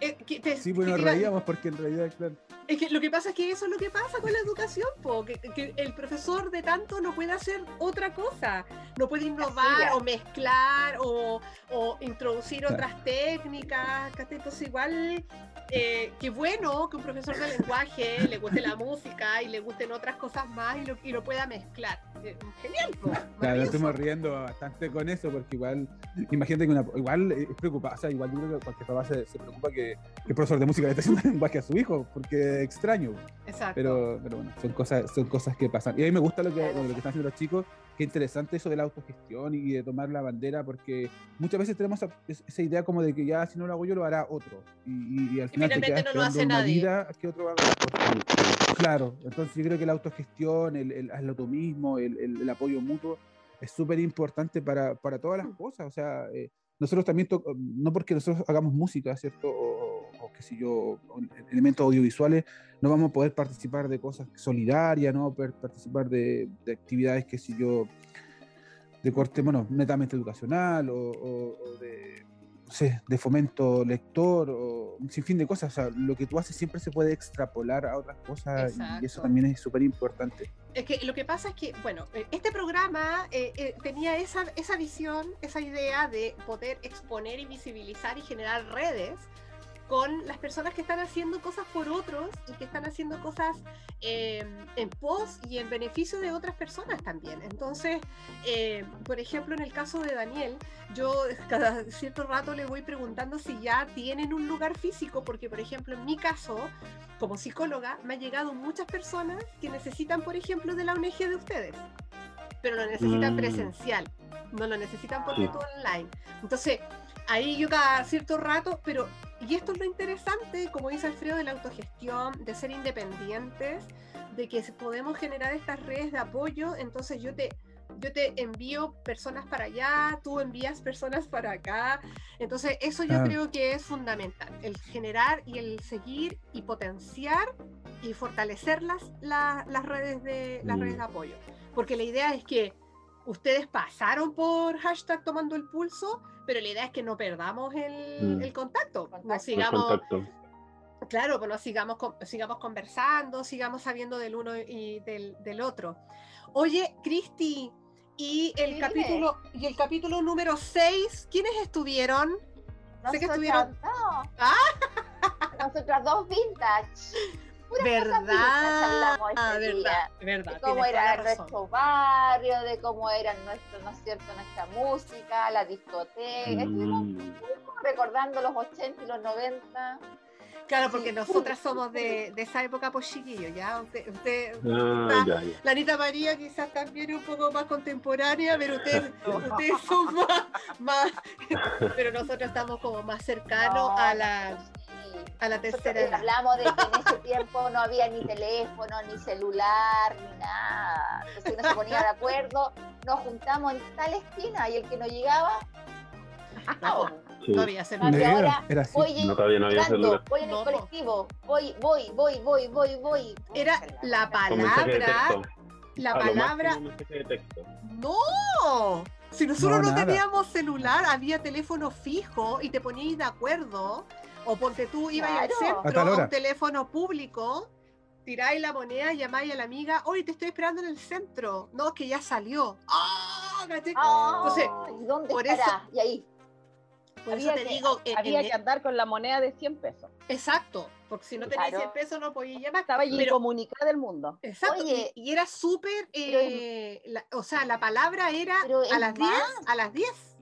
Eh, que te- Sí, que bueno, te nos iba- reíamos porque en realidad, claro. Es que lo que pasa es que eso es lo que pasa con la educación, po, que, que el profesor de tanto no puede hacer otra cosa, no puede innovar o mezclar o, o introducir Claro. otras técnicas, entonces igual eh, qué bueno que un profesor de lenguaje le guste la música y le gusten otras cosas más y lo, y lo pueda mezclar. Eh, Genial, po, Claro, estuvimos riendo bastante con eso, porque igual, imagínate que una, igual es preocupado, o sea, igual yo creo que cualquier papá se, se preocupa que, que el profesor de música le esté haciendo lenguaje a su hijo, porque es extraño. Exacto. Pero, pero bueno, son cosas, son cosas que pasan. Y a mí me gusta lo que, lo que están haciendo los chicos, qué interesante eso de la autogestión y de tomar la bandera, porque muchas veces tenemos esa, es- esa idea como de que ya si no lo hago yo lo hará otro. Y, y- y al final te quedas no lo hace una nadie. vida que otro haga. Claro, entonces yo creo que la autogestión, el, el hazlo tú mismo, el, el- el apoyo mutuo es súper importante para, para todas las cosas. O sea, eh, nosotros también, no porque nosotros hagamos música, ¿cierto? O, o qué sé yo, elementos audiovisuales, no vamos a poder participar de cosas solidarias, no poder participar de, de actividades, qué sé yo, de corte, bueno, netamente educacional o, o- de, sé, de fomento lector o un sinfín de cosas. O sea, lo que tú haces siempre se puede extrapolar a otras cosas y eso también es súper importante. Es que lo que pasa es que, bueno, eh, este programa eh, eh, tenía esa, esa visión, esa idea de poder exponer y visibilizar y generar redes con las personas que están haciendo cosas por otros y que están haciendo cosas eh, en pos y en beneficio de otras personas también. Entonces, eh, por ejemplo, en el caso de Daniel, yo *laughs* cada cierto rato le voy preguntando si ya tienen un lugar físico, porque, por ejemplo, en mi caso, como psicóloga, me han llegado muchas personas que necesitan, por ejemplo, de la ONG de ustedes, pero lo necesitan Mm. presencial, no lo necesitan por Sí. online. Entonces, ahí yo cada cierto rato, pero, y esto es lo interesante, como dice Alfredo, de la autogestión, de ser independientes, de que podemos generar estas redes de apoyo, entonces yo te... Yo te envío personas para allá, tú envías personas para acá. Entonces, eso yo Ah. creo que es fundamental, el generar y el seguir y potenciar y fortalecer las, la- las, redes de, las Mm. redes de apoyo. Porque la idea es que ustedes pasaron por hashtag tomando el pulso, pero la idea es que no perdamos el, Mm. el contacto, Contacto. no El sigamos, contacto. claro, bueno, sigamos, con- sigamos conversando, sigamos sabiendo del uno y del, del otro. Oye, Cristi, y el Sí, dime. capítulo, y el capítulo número 6, ¿quiénes estuvieron? Sé que Nosotras estuvieron- dos. Ah. *laughs* Nosotras dos vintage. Puras cosas ¿Verdad? vintage hablamos Ah, día. verdad, verdad. de cómo era la nuestro barrio, de cómo era nuestro, ¿no es cierto?, nuestra música, la discoteca. Estuvimos Mm. recordando los 80 y los 90. Claro, porque Sí. nosotras somos de, de esa época, pues chiquillos, ¿ya? Usted, usted, Ah, ya, ya. la Anita María quizás también es un poco más contemporánea, pero ustedes, *laughs* ustedes son más, más, pero nosotros estamos como más cercanos No, a la, sí. A la tercera edad. hablamos de que en ese *laughs* tiempo no había ni teléfono, ni celular, ni nada. Entonces uno se ponía de acuerdo, nos juntamos en tal esquina y el que no llegaba, No, Sí. no había Ah, celular. que Era, ahora era así. voy No, todavía no había celular. voy en el No, colectivo, voy, voy, voy, voy, voy, voy. Era la palabra. La A lo palabra, no. Si nosotros No, teníamos celular, había teléfono fijo y te poníais de acuerdo. O ponte tú, ibas al Claro. Centro, a un teléfono público, tiráis la moneda, llamáis a la amiga, oye, te estoy esperando en el centro. No, que ya salió. ¡Ah! Entonces, ¿y dónde por estará? Y ahí. Por eso Había te que- digo, en- Había en- que andar con la moneda de 100 pesos. exacto, porque si no tenías Claro. 100 pesos no podías llamar. Estaba allí Pero- comunicada del mundo. Exacto, y- Oye, y, era súper, eh, la- o sea, la palabra era a las 10, más. a las 10.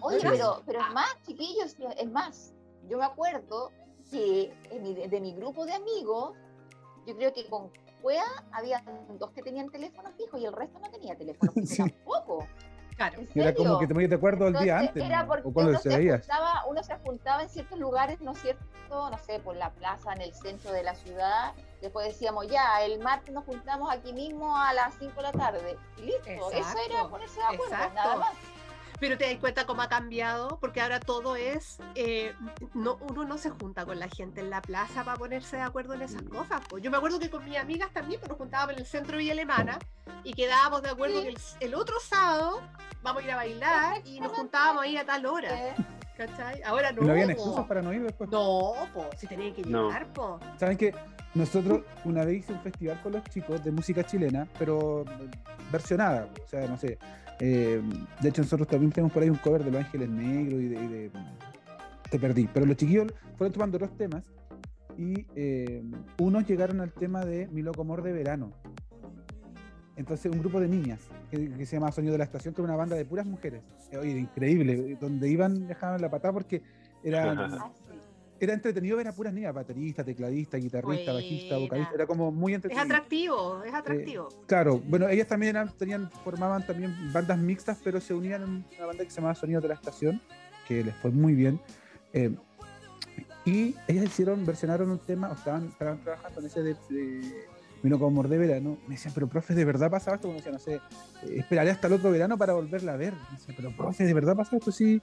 Oye, pero, pero es más, chiquillos, es más. Yo me acuerdo que en mi- de, mi grupo de amigos, yo creo que con Cuea había dos que tenían teléfono fijo y el resto no tenía teléfono fijo *laughs* Sí. tampoco. Claro. ¿En Y Era como que te ponías de acuerdo el día antes. Era ¿no? porque O cuando uno se se, juntaba, uno se juntaba en ciertos lugares, ¿no es cierto? No sé, por la plaza, en el centro de la ciudad. Después decíamos, ya, el martes nos juntamos aquí mismo a las 5 de la tarde. Y listo. Eso era ponerse de acuerdo, exacto. nada más. Pero te das cuenta cómo ha cambiado, porque ahora todo es, eh, no, uno no se junta con la gente en la plaza para ponerse de acuerdo en esas cosas. pues. Yo me acuerdo que con mis amigas también, pues nos juntábamos en el centro de Villa Alemana y quedábamos de acuerdo Sí. que el, el otro sábado vamos a ir a bailar y nos juntábamos ahí a tal hora. Eh, ¿Cachai? Ahora no. No habían po. excusas para no ir después. No, po, si tenían que No. llegar, po. Saben que nosotros una vez hice un festival con los chicos de música chilena, pero versionada, o sea, no sé. Eh, de hecho, nosotros también tenemos por ahí un cover de Los Ángeles Negros y de, y de- Te perdí. Pero los chiquillos fueron tomando dos temas y eh, unos llegaron al tema de Mi Loco Amor de Verano. Entonces, un grupo de niñas que, que se llama Sonido de la Estación, que era una banda de puras mujeres. Eh, Oye, increíble. Donde iban, dejaban la patada porque sí. Era entretenido ver a puras niñas, baterista, tecladista, guitarrista, bajista, vocalista, era como muy Es entretenido. atractivo, es atractivo. Claro, bueno, ellas también eran, tenían, formaban también bandas mixtas, pero se unían en una banda que se llamaba Sonido de la Estación, que les fue muy bien. Eh, y ellas hicieron, versionaron un tema, o estaban, estaban trabajando en ese de, de Vino como amor de verano. Me decían, pero profe, ¿de verdad pasaba esto? Como decía, no sé, eh, esperaré hasta el otro verano para volverla a ver. Me decían, pero profe, ¿de verdad pasaba esto? Sí.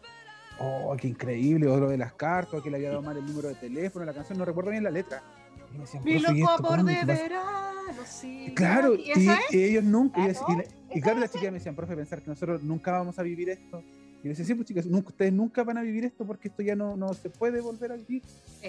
Oh, qué increíble, o lo de las cartas, o que le había dado mal el número de teléfono, la canción, no recuerdo bien la letra. Y me decían, Mi "Profe, ¿y loco esto amor de ¿Qué pasa?". verano, sí. Claro, ¿Y y, y ellos nunca, y, Claro, y la- y esa claro, las chicas me decían, profe, pensar que nosotros nunca vamos a vivir esto. Y yo decía, sí, pues chicas, nunca- ustedes nunca van a vivir esto porque esto ya no, no se puede volver a vivir.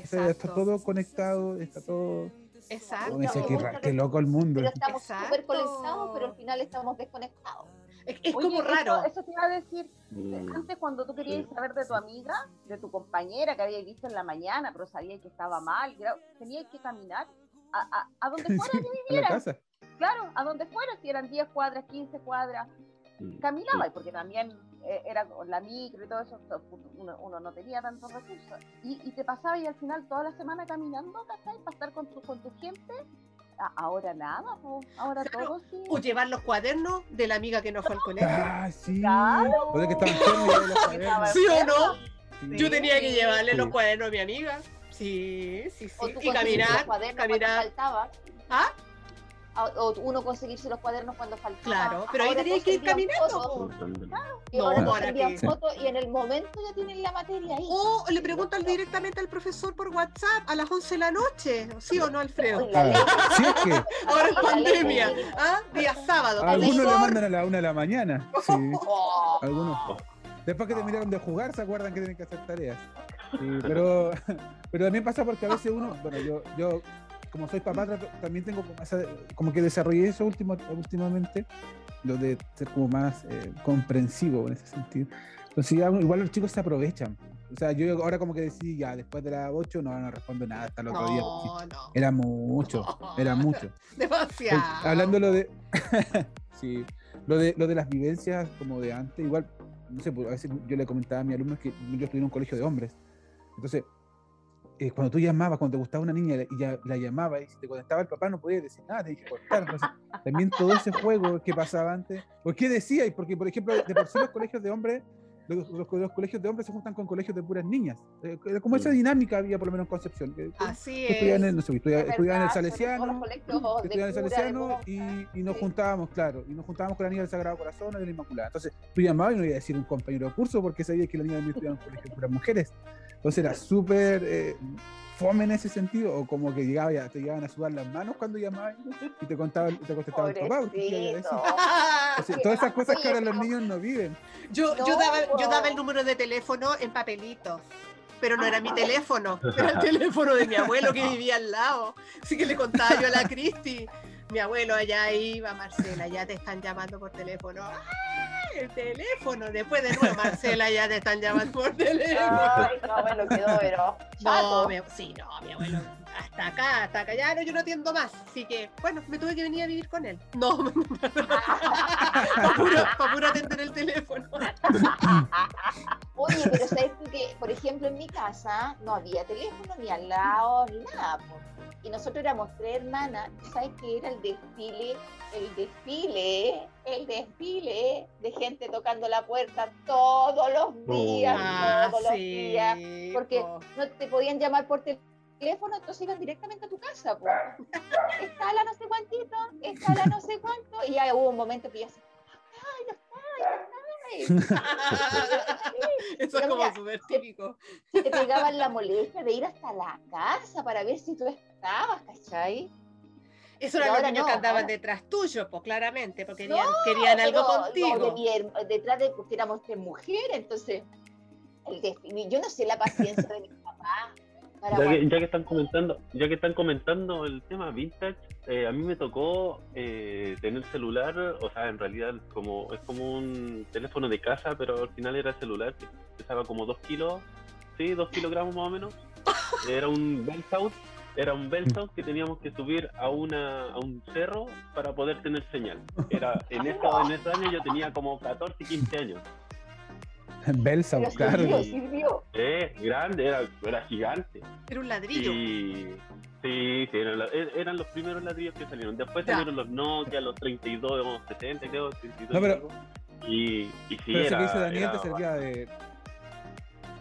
O sea, está todo conectado, está todo... Exacto. Oh, me decía, qué, loco el mundo. Pero estamos súper conectados, pero al final estamos desconectados. Es, es Oye, como eso- raro. Eso, te iba a decir. Mm. Antes, cuando tú querías Sí. saber de tu amiga, de tu compañera que habías visto en la mañana, pero sabías que estaba mal, que tenías que caminar a, a, a donde *laughs* fuera que a la vivieras. casa. Claro, a donde fuera, si eran 10 cuadras, 15 cuadras, Mm. caminaba, porque también eh, era con la micro y todo eso, so- uno, uno no tenía tantos recursos. Y, y te pasaba y al final toda la semana caminando, ¿cachai? Para estar con tu, con tu gente. Ahora nada, po. ahora Claro. todo sí. O llevar los cuadernos de la amiga que no fue al colegio. Ah, sí. Claro. O que estaba enfermo y los cuadernos. ¿Sí o no? Sí. Yo tenía que llevarle Sí. los cuadernos a mi amiga. Sí, sí, O sí. tú Y caminar, caminar. faltaba. ¿Ah? O, uno conseguirse los cuadernos cuando faltaba. Claro, pero ahí tenías que ir caminando. fotos, po. y No, ahora envían que- fotos y en el momento ya tienen la materia ahí. O le preguntan directamente al profesor por WhatsApp a las 11 de la noche. ¿Sí o no, Alfredo? Sí, es que Ahora ley pandemia. ¿Ah? Día sábado. algunos le mandan a la una de la mañana. Sí, Oh, algunos. Después que terminaron de jugar, se acuerdan que tienen que hacer tareas. Sí, pero, *laughs* pero también pasa porque a veces uno, bueno, yo, yo como soy papá, también tengo como, esa- como que desarrollé eso último, últimamente, lo de ser como más eh, comprensivo en ese sentido. Entonces ya, igual los chicos se aprovechan. O sea, yo ahora como que decía, ya, después de las 8 no, no respondo nada hasta el otro día. porque No, no. Era mucho, era *laughs* mucho. Demasiado. Pues, hablando lo de *laughs* sí, lo de lo de las vivencias como de antes, igual, no sé, pues, a veces yo le comentaba a mis alumnos que yo estudié en un colegio de hombres. Entonces, eh, cuando tú llamabas, cuando te gustaba una niña y ya la llamabas y si te contestaba el papá no podías decir nada, tenías que cortar. Entonces, también todo ese juego que pasaba antes. ¿Por qué? Porque, por ejemplo, de por sí los colegios de hombres, los, los- los colegios de hombres se juntan con colegios de puras niñas. Eh, era como esa dinámica había por lo menos en Concepción. que- que Así estudiaban es. en, no sé, estudia- Es estudiaban en el verdad, sobre todo Salesiano, de estudiaban en el de Salesiano y, y nos Sí. juntábamos, claro, y nos juntábamos con la niña del Sagrado Corazón o de la Inmaculada. Entonces, tú llamabas y no iba a decir un compañero de curso porque sabías que la niña también estudiaba en un colegio de puras mujeres. Entonces era súper eh, fome en ese sentido, o como que llegaba ya, te llegaban a sudar las manos cuando llamabas y te contaba, te contestaba el papá. porque ¿qué iba a decir? Pobrecito. Entonces, todas esas cosas que ahora los niños no viven. Yo, yo, daba, yo daba el número de teléfono en papelitos. Pero no era mi teléfono, era el teléfono de mi abuelo que *laughs* vivía al lado. Así que le contaba yo a la Cristi. Mi abuelo allá iba, Marcela, ya te están llamando por teléfono. ¡Ay, el teléfono! Después de nuevo, Marcela, ya te están llamando por *laughs* teléfono. Ay, no me lo quedó, pero. No, mi, sí, no, mi abuelo, hasta acá, hasta acá, ya no, yo no atiendo más. Así que, bueno, me tuve que venir a vivir con él. *laughs* No, *laughs* para puro, puro atender el teléfono. *laughs* Oye, pero sabes que, por ejemplo, en mi casa no había teléfono ni al lado ni nada. Y nosotros éramos tres hermanas. ¿Tú ¿Sabes qué era el desfile? El desfile, el desfile de gente tocando la puerta todos los días, Ah, todos los sí, días. Porque po. no te podían llamar por teléfono, entonces iban directamente a tu casa. po. Está la no sé cuántito, está la no sé cuánto. Y ya hubo un momento que ya se. ¡Ay, no está! ¡No está! *laughs* Eso es como súper típico. te pegaban la molestia de ir hasta la casa para ver si tú estabas, ¿cachai? Eso eran los niños no, que andaban ahora- detrás tuyo, pues claramente, porque querían, querían algo no, contigo. de mi her- detrás de porque éramos tres mujeres, entonces el yo no sé la paciencia de mi papá. Ya que, aguantar. ya que están comentando, ya que están comentando el tema vintage, eh, a mí me tocó eh, tener celular, o sea, en realidad como es como un teléfono de casa, pero al final era celular que pesaba como dos kilos, sí, dos kilogramos más o menos. Era un Bellsound, era un Bellsound que teníamos que subir a una a un cerro para poder tener señal. Era en ese, en ese año yo tenía como 14, 15 años. *laughs* Belsa, Pero claro. sirvió, y- sirvió. Eh, grande, era, era gigante. Era un ladrillo. Y sí, sí, eran, er- eran los primeros ladrillos que salieron. Después Ya. salieron los Nokia, los 32, 60, creo. 32 No, pero- y y, sí, Pero ese era, que dice Daniel era- te servía de,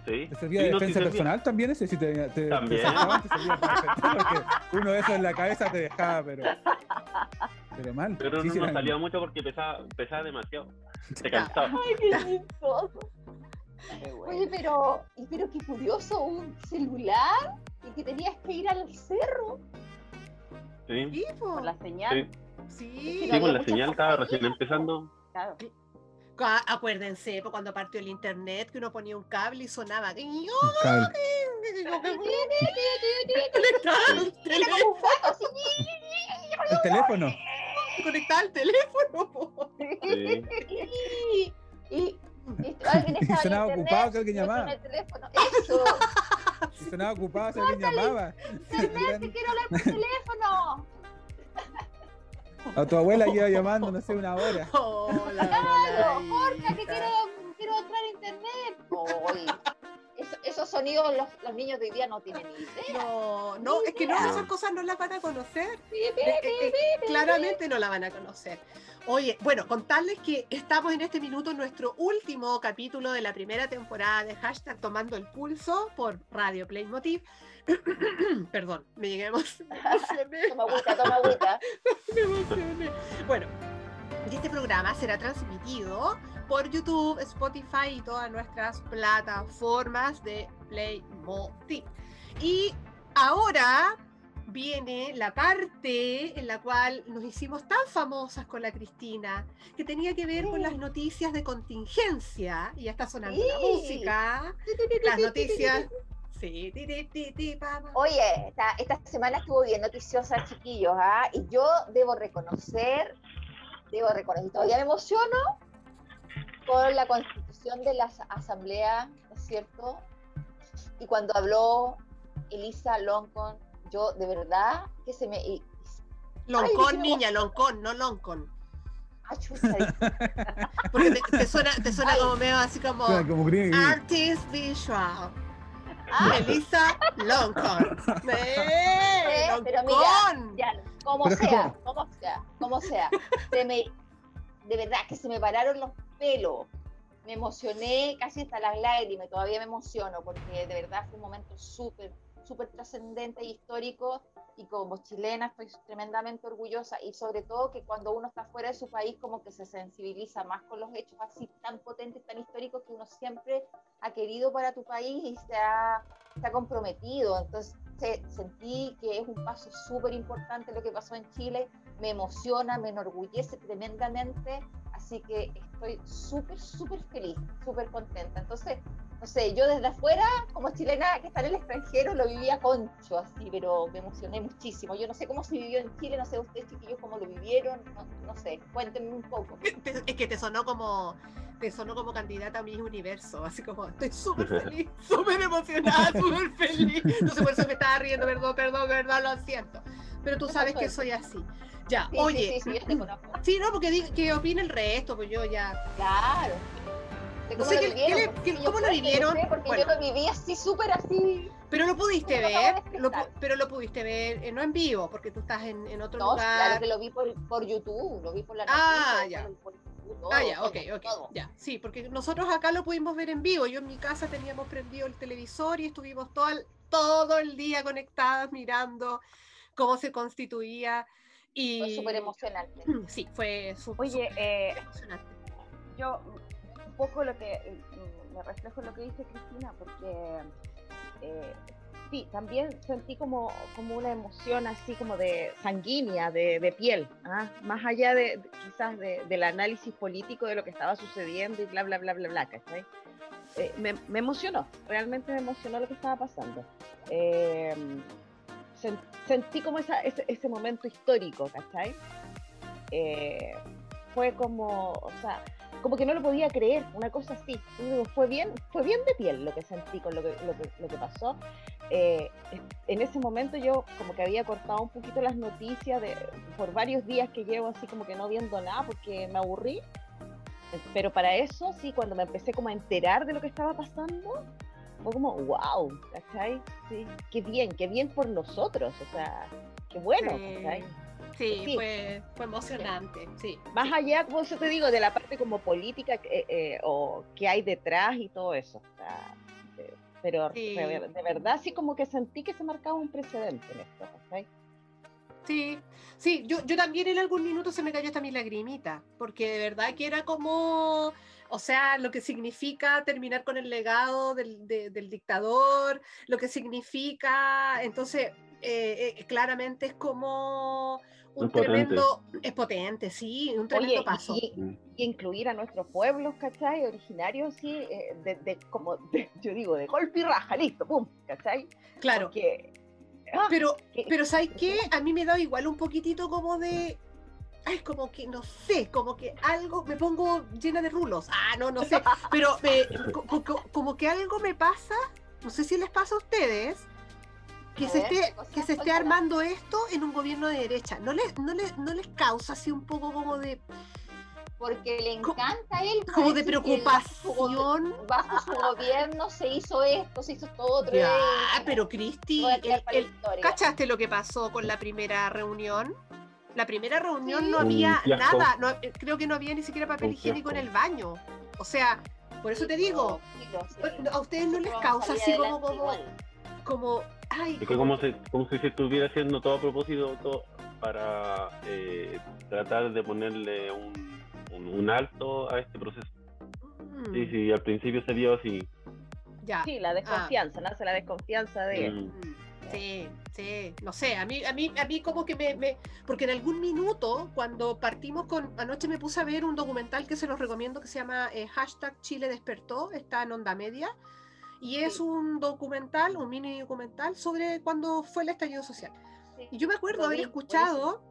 sí. te servía Sí, de no, sí defensa servía. personal también ese, si te, te, te También. sacaban, te servía porque uno de esos en la cabeza te dejaba, pero, pero mal. Pero Sí, no sí, nos era- salía mucho porque pesaba, pesaba demasiado. Se cansaba. Ay, qué chistoso. Oye, pero, y pero qué curioso, un celular y que tenías que ir al cerro Sí, Sí, po. Por la señal. sí. Sí. Sí, había pues la señal estaba recién empezando. Claro. Acuérdense, pues, cuando partió el internet, que uno ponía un cable y sonaba. un cable. El teléfono. Así. El teléfono. Po. Sí. Y, y, y alguien Y estaba en sonaba internet, ocupado que alguien llamaba. en el teléfono. Eso, *laughs* Si sonaba ocupado, si alguien llamaba. internet, te quiero hablar por teléfono. A tu abuela iba llamando, no sé, una hora. Hola, Claro, hola, porfa, que hijita. quiero, quiero entrar a internet. Eso- esos sonidos los, los niños de hoy día no tienen ni idea. No, no, es que no, esas cosas no las van a conocer. Pi, eh, pi, claramente no la van a conocer. Oye, bueno, contarles que estamos en este minuto en nuestro último capítulo de la primera temporada de hashtag Tomando el Pulso por Radio Playmotiv. *clears throat* Perdón, *laughs* me emocioné. Toma agüita, toma agüita. *laughs* me emocioné. Bueno, y este programa será transmitido por YouTube, Spotify y todas nuestras plataformas de Playmotiv. Y ahora viene la parte en la cual nos hicimos tan famosas con la Cristina, que tenía que ver con las noticias de contingencia. Y ya está sonando la música. Las noticias Sí, ti, ti, ti. Oye, esta, esta semana estuvo bien noticiosa, chiquillos, ¿ah? Y yo debo reconocer, debo reconocer, todavía me emociono con la constitución de la as- asamblea, ¿no es cierto? Y cuando habló Elisa Loncon, yo de verdad que se me... y- Loncón, Ay, niña, Loncón, no Loncón. ah, chucha, Porque te, te suena, te suena Ay. como medio así como O sea, como. Artist Visual. Ah, Elisa Loncón. *laughs* ¡Eh! pero mira, Loncón! ya, como Pero sea, como sea, como sea. Se me, de verdad que se me pararon los pelos. Me emocioné casi hasta las lágrimas, y todavía me emociono porque de verdad fue un momento súper, súper trascendente e histórico y como chilena estoy tremendamente orgullosa y sobre todo que cuando uno está fuera de su país como que se sensibiliza más con los hechos así tan potentes, tan históricos que uno siempre ha querido para tu país y se ha, se ha comprometido. Entonces se- sentí que es un paso súper importante lo que pasó en Chile, me emociona, me enorgullece tremendamente, así que estoy súper, súper feliz, súper contenta. Entonces, no sé, yo desde afuera, como chilena que está en el extranjero, lo vivía concho así, pero me emocioné muchísimo. Yo no sé cómo se vivió en Chile, no sé ustedes chiquillos cómo lo vivieron, no, no sé, cuéntenme un poco. *laughs* Es que te sonó como te sonó como candidata a mi universo, así como estoy súper *laughs* feliz, súper emocionada, súper feliz. Entonces por eso me estaba riendo, perdón, perdón, perdón, lo siento. Pero tú sabes que soy así. Ya, Sí, oye. sí, sí, sí, yo te conozco. Sí, no, porque di- que opine el resto, pues yo ya. Claro. De No cómo sé lo vivieron, cómo que vivieron. porque Bueno. yo lo viví así, súper así. Pero lo pudiste ver, lo pero lo pudiste ver, eh, no en vivo, porque tú estás en, en otro No, lugar. claro que lo vi por, por YouTube, lo vi por la Ah, ya. por- todo, Ah, ya, ok, ok, todo. ya. Sí, porque nosotros acá lo pudimos ver en vivo. Yo en mi casa teníamos prendido el televisor y estuvimos todo el, todo el día conectadas mirando cómo se constituía. Y Fue súper emocionante. *clears throat* Sí, fue Oye, súper eh, emocionante. yo un poco lo que mm, me reflejo en lo que dice Cristina, porque eh, sí, también sentí como, como una emoción así como de sanguínea, de, de piel, ¿ah? más allá de- quizás de- del análisis político de lo que estaba sucediendo y bla, bla, bla, bla, bla, ¿cachai? Eh, me, me emocionó, realmente me emocionó lo que estaba pasando. Eh, sen- sentí como esa, ese, ese momento histórico, ¿cachai? Eh, fue como, o sea, como que no lo podía creer, una cosa así. Fue bien, fue bien de piel lo que sentí con lo que, lo que, lo que pasó. Eh, en ese momento yo como que había cortado un poquito las noticias de, por varios días que llevo así como que no viendo nada porque me aburrí. Pero para eso, sí, cuando me empecé como a enterar de lo que estaba pasando, fue como, wow, ¿cachai? Sí, qué bien, qué bien por nosotros, o sea, qué bueno, Sí. ¿cachai? Sí, sí. Fue, fue emocionante. Sí. Más allá, como yo te digo, de la parte como política eh, eh, o qué hay detrás y todo eso. o sea, eh, pero Sí. de, de verdad sí como que sentí que se marcaba un precedente en esto, ¿cachai? Sí, sí, yo, yo también en algún minuto se me cayó hasta mi lagrimita, porque de verdad que era como, o sea, lo que significa terminar con el legado del, de- del dictador, lo que significa, entonces, eh, eh, claramente es como un Es potente. tremendo, es potente, sí, un tremendo Oye, paso. y, y incluir a nuestros pueblos, ¿cachai? Originarios, sí, eh, de, de- como, de- *laughs* yo digo, de golpe y raja, listo, pum, ¿cachai? Claro, Porque, ah, pero, que- pero ¿sabes qué? A mí me da igual un poquitito como de... Ay, como que no sé, como que algo me pongo llena de rulos. Ah, no, no sé. *laughs* Pero me- co- co- co- como que algo me pasa, no sé si les pasa a ustedes, que se ver, esté, que se esté armando esto en un gobierno de derecha. ¿No les, no les, no les causa así un poco como de, Porque le encanta a él. como de bajo su preocupación? Bajo su gobierno se hizo esto, se hizo esto otro. Ya, eh, pero Cristi. ¿cachaste lo que pasó con la primera reunión? La primera reunión no había nada, no- eh, creo que no había ni siquiera papel higiénico en el baño. O sea, por eso te digo. ¿a ustedes no les causa así como, como, como, ay, Es como, se, como si se estuviera haciendo todo a propósito todo para eh, tratar de ponerle un, un, un alto a este proceso. mm, Sí, sí, al principio se vio así. ya. sí, la desconfianza, nace la desconfianza de... Mm. Sí, sí, no sé, a mí, a mí, a mí como que me, me- porque en algún minuto, cuando partimos con, anoche me puse a ver un documental que se los recomiendo que se llama eh, hashtag Chile despertó, está en Onda Media, Y es un documental, un mini documental sobre cuando fue el estallido social. Sí. Y yo me acuerdo haber escuchado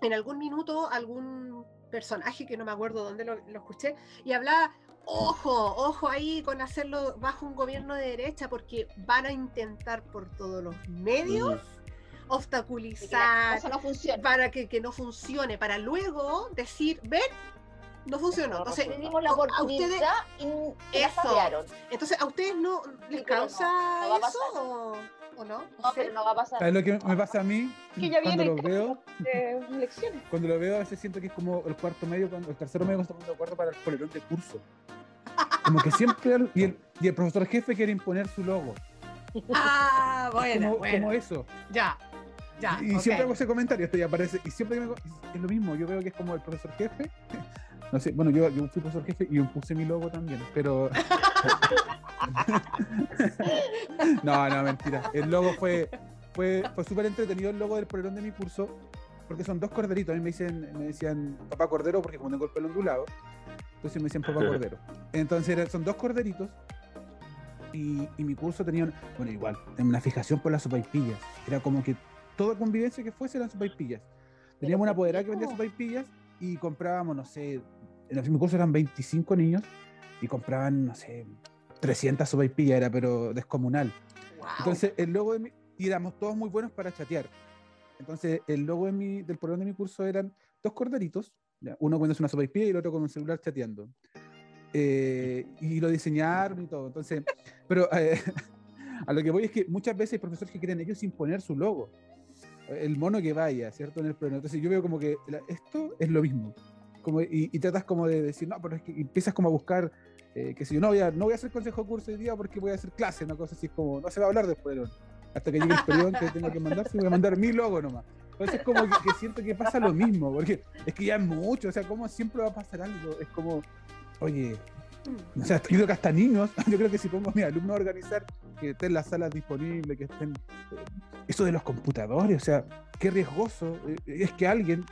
en algún minuto algún personaje que no me acuerdo dónde lo, lo escuché y hablaba, ojo, ojo ahí con hacerlo bajo un gobierno de derecha porque van a intentar por todos los medios que la obstaculizar no para que, que no funcione, para luego decir, ven, no funcionó. Entonces, la a- ustedes, y Eso. entonces, ¿a ustedes no les no, causa no eso. O, no? No, sé. pero no va a pasar. ¿Sabes lo que me pasa a mí? Que ya Cuando viene lo veo, eh, lecciones. *laughs* cuando lo veo a veces siento que es como el cuarto medio, cuando el tercero medio cuando estamos de acuerdo para el polerón de curso. Como que siempre, y el, y el profesor jefe quiere imponer su logo. Ah, bueno, como, bueno. como eso. Ya, ya. y ok. siempre hago ese comentario, esto ya aparece, y siempre que me, es lo mismo, yo veo que es como el profesor jefe. No sé, bueno, yo, yo fui profesor jefe y puse mi logo también, pero. *laughs* no, no, mentira. El logo fue, fue, fue súper entretenido el logo del polerón de mi curso, porque son dos corderitos. A mí me dicen, me decían papá cordero porque como tengo el pelo ondulado, entonces me decían papá cordero. Entonces son dos corderitos y, y mi curso tenía, bueno, igual, una fijación por las sopaipillas. Era como que toda convivencia que fuese eran sopaipillas. Teníamos una apoderada que vendía sopaipillas y comprábamos, no sé, en mi curso eran 25 niños y compraban, no sé, 300 sopaipillas, era pero descomunal. Wow. Entonces, el logo de mi, y éramos todos muy buenos para chatear. Entonces, el logo de mi, del programa de mi curso eran dos corderitos, ya, uno comiéndose una sopaipilla y el otro con un celular chateando. Eh, y lo diseñaron y todo. Entonces, pero eh, *laughs* a lo que voy es que muchas veces hay profesores que quieren ellos imponer su logo. El mono que vaya, ¿cierto? En el programa. Entonces, yo veo como que la- esto es lo mismo. Como, y, y tratas como de decir, no, pero es que empiezas como a buscar, eh, que si yo no voy, a, no voy a hacer consejo de curso hoy día porque voy a hacer clase, una cosa así, como, no se va a hablar después, hasta que llegue el periodo que tengo que mandar, sí voy a mandar mi logo nomás. Entonces es como que, que siento que pasa lo mismo, porque es que ya es mucho, o sea, como siempre va a pasar algo, es como, oye, o sea, yo creo que hasta niños, *laughs* yo creo que si pongo a mis alumnos a organizar, que estén las salas disponibles, que estén... eh, Eso de los computadores, o sea, qué riesgoso eh, es que alguien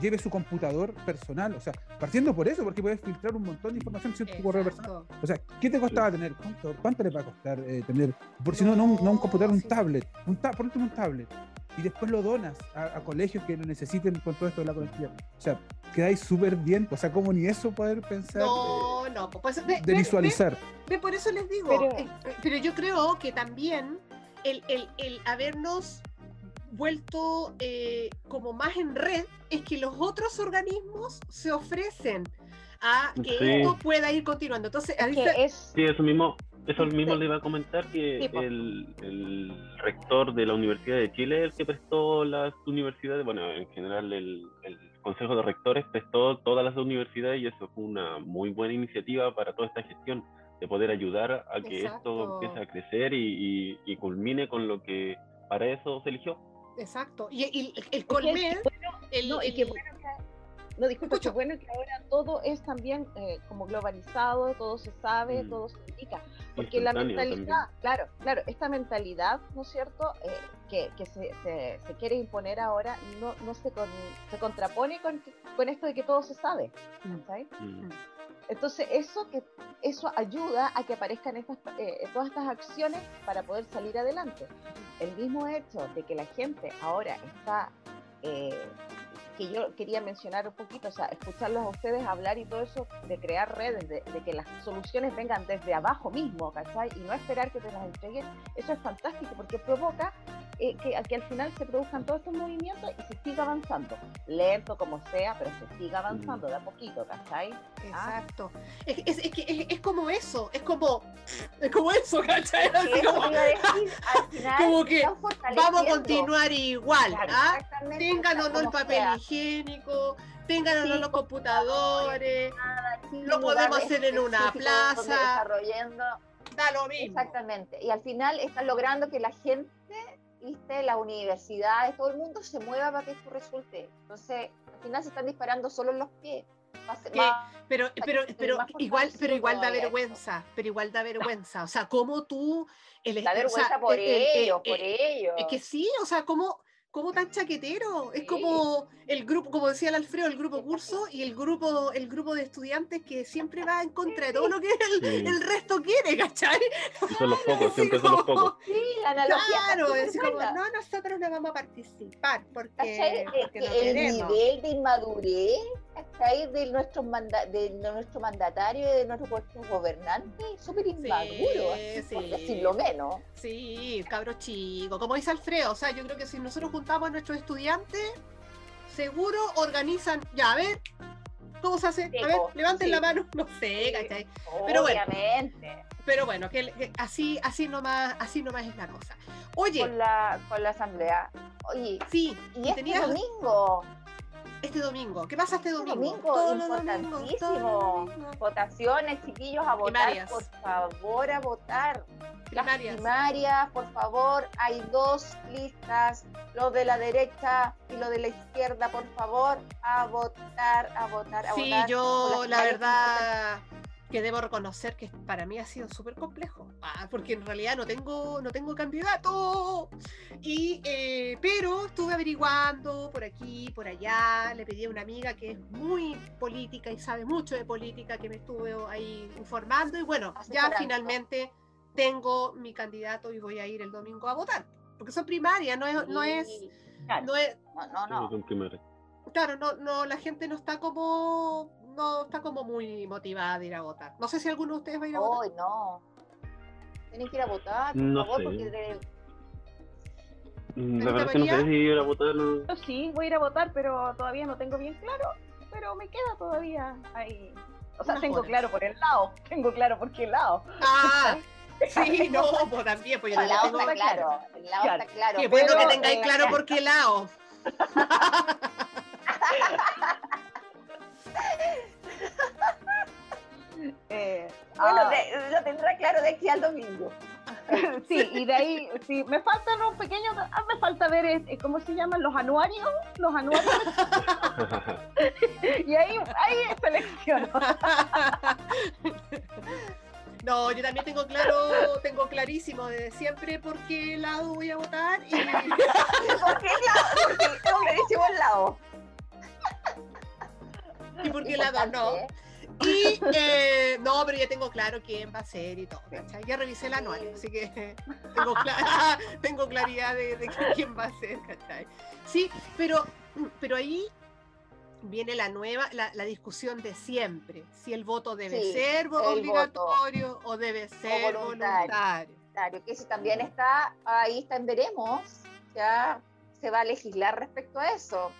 lleve su computador personal, o sea, partiendo por eso, porque puedes filtrar un montón de información sin tu correo personal. O sea, ¿qué te costaba tener? ¿Cuánto, cuánto le va a costar eh, tener? Por si no, no, un- no un computador, un sí. tablet. Un ta- por último, un tablet. Y después lo donas a, a colegios que lo necesiten con todo esto de la conectividad. O sea, quedáis súper bien. O sea, como ni eso poder pensar, No, no, pues ve- eh, de ve- visualizar. ve- ve, por eso les digo, Pero- eh, pero, yo creo que también el, el- el habernos vuelto eh, como más en red es que los otros organismos se ofrecen a que Sí. esto pueda ir continuando. Entonces, ahí se- Que es Sí, eso mismo, eso mismo le iba a comentar que Sí, el, el rector de la Universidad de Chile, el que prestó las universidades, bueno, en general el, el Consejo de Rectores prestó todas las universidades y eso fue una muy buena iniciativa para toda esta gestión, de poder ayudar a que Exacto. esto empiece a crecer y, y- y culmine con lo que para eso se eligió. Exacto. Y, y el, el Colmed, bueno, el- no, y que bueno que- no, disculpa, Escucho. que bueno que ahora todo es también eh, como globalizado, todo se sabe, Mm. todo se indica. Porque la mentalidad, claro, claro, esta mentalidad, ¿no es cierto?, Eh, que, que se, se, se quiere imponer ahora, no, no se, con- se contrapone con, esto de que todo se sabe. Mm. Entonces, eso, que, eso ayuda a que aparezcan estas, eh, todas estas acciones para poder salir adelante. El mismo hecho de que la gente ahora está, eh, que yo quería mencionar un poquito, o sea, escucharlos a ustedes hablar y todo eso, de crear redes, de, de que las soluciones vengan desde abajo mismo, ¿cachai? Y no esperar que te las entreguen, eso es fantástico porque provoca eh, que, que al final se produzcan todos estos movimientos y se siga avanzando. Lento como sea, pero se siga avanzando de a poquito, ¿cachai? Exacto. Es, es- es que es, es como eso, es como, es como eso, ¿cachai? Así Eso como, decir, al *laughs* final como que vamos a continuar igual, Claro, ¿ah? Tengan o no el papel sea. Higiénico, tengan o no Sí, los computadores, Sí, lo podemos hacer en una plaza. Desarrollando. da lo mismo. Exactamente. Y al final están logrando que la gente, viste, las universidades, todo el mundo se mueva para que esto resulte. Entonces, al final se están disparando solo en los pies. Más- Pero, pero, pero igual, pero igual da esto. vergüenza, pero igual da vergüenza. O sea, como tú, el, da o sea, vergüenza por el- el- el- ellos, por el- ellos. Es que sí, o sea, como, ¿Cómo tan chaquetero? Es como el grupo, como decía el Alfredo, el grupo curso y el grupo, el grupo de estudiantes que siempre va en contra de todo lo que el, Sí. el resto quiere, ¿cachai? Son los pocos, *laughs* siempre son los pocos. Sí, la analogía. Claro, es como, no, nosotros no vamos a participar porque, porque no el queremos. nivel de inmadurez ¿cachai? de nuestro, manda de nuestro mandatario y de nuestro, nuestro gobernante es súper inmaduro, así, sí. decirlo menos. Sí, cabro chico. Como dice Alfredo, o sea, yo creo que si nosotros juntamos a nuestros estudiantes, seguro organizan, ya, a ver, ¿cómo se hace? A ver, levanten sí. la mano, *laughs* no sé. ¿cachai? Pero bueno. Obviamente. Pero bueno, que, que así, así nomás, así nomás es la cosa. Oye, Con la, con la asamblea. Oye, sí, y y este tenías domingo, este domingo. ¿Qué pasa este Este domingo? domingo, Todos los importantísimo. votaciones, chiquillos, a votar, Primarias. por favor, a votar. Las Primarias. primarias, por favor, hay dos listas, los de la derecha y los de la izquierda, por favor, a votar, a votar, a Sí, votar. por yo la primarias verdad que debo reconocer que para mí ha sido súper complejo, ah, porque en realidad no tengo, no tengo candidato. Y, eh, pero estuve averiguando por aquí, por allá, le pedí a una amiga que es muy política y sabe mucho de política, que me estuve ahí informando. Y bueno, ya finalmente tengo mi candidato y voy a ir el domingo a votar, porque son primarias, no es, no es, no es, no, no, no. Claro, no, no, la gente no está como, no está como muy motivada de ir a votar. No sé si alguno de ustedes va a ir a votar. Hoy no. Tienen que ir a votar, por No favor, sé. porque de- La ¿Anita verdad que no sé si ir a votar. no- Yo sí, voy a ir a votar, pero todavía no tengo bien claro. Pero me queda todavía ahí. O sea, Unas tengo horas. claro por el lado. Tengo claro por qué lado. Ah, *laughs* sí, no, pues también, pues yo el lado tengo está claro. claro, el lado Claro. está claro. Qué bueno que tengáis eh, claro por qué lado. *laughs* *laughs* Eh, Bueno, ah, de- lo tendrá claro de aquí al domingo. *laughs* sí, y de ahí, sí, me faltan los pequeños, ah, me falta ver, eh, ¿cómo se llaman? Los anuarios, los anuarios, *laughs* y ahí, ahí selecciono. No, yo también tengo claro, tengo clarísimo desde siempre por qué lado voy a votar y ¿Por qué lado? Porque no le decimos lado. Y por qué lado no. Importante, ¿eh? Y eh, no, pero ya tengo claro quién va a ser y todo, ¿cachai? Ya revisé el anuario, así que *laughs* tengo, cla- *laughs* tengo claridad de, quién va a ser, ¿cachai? Sí, pero, pero ahí viene la nueva, la, la discusión de siempre, si el voto debe Sí, ser obligatorio o debe ser voluntario. voluntario. Claro, que eso también está, ahí está en veremos, ya se va a legislar respecto a eso.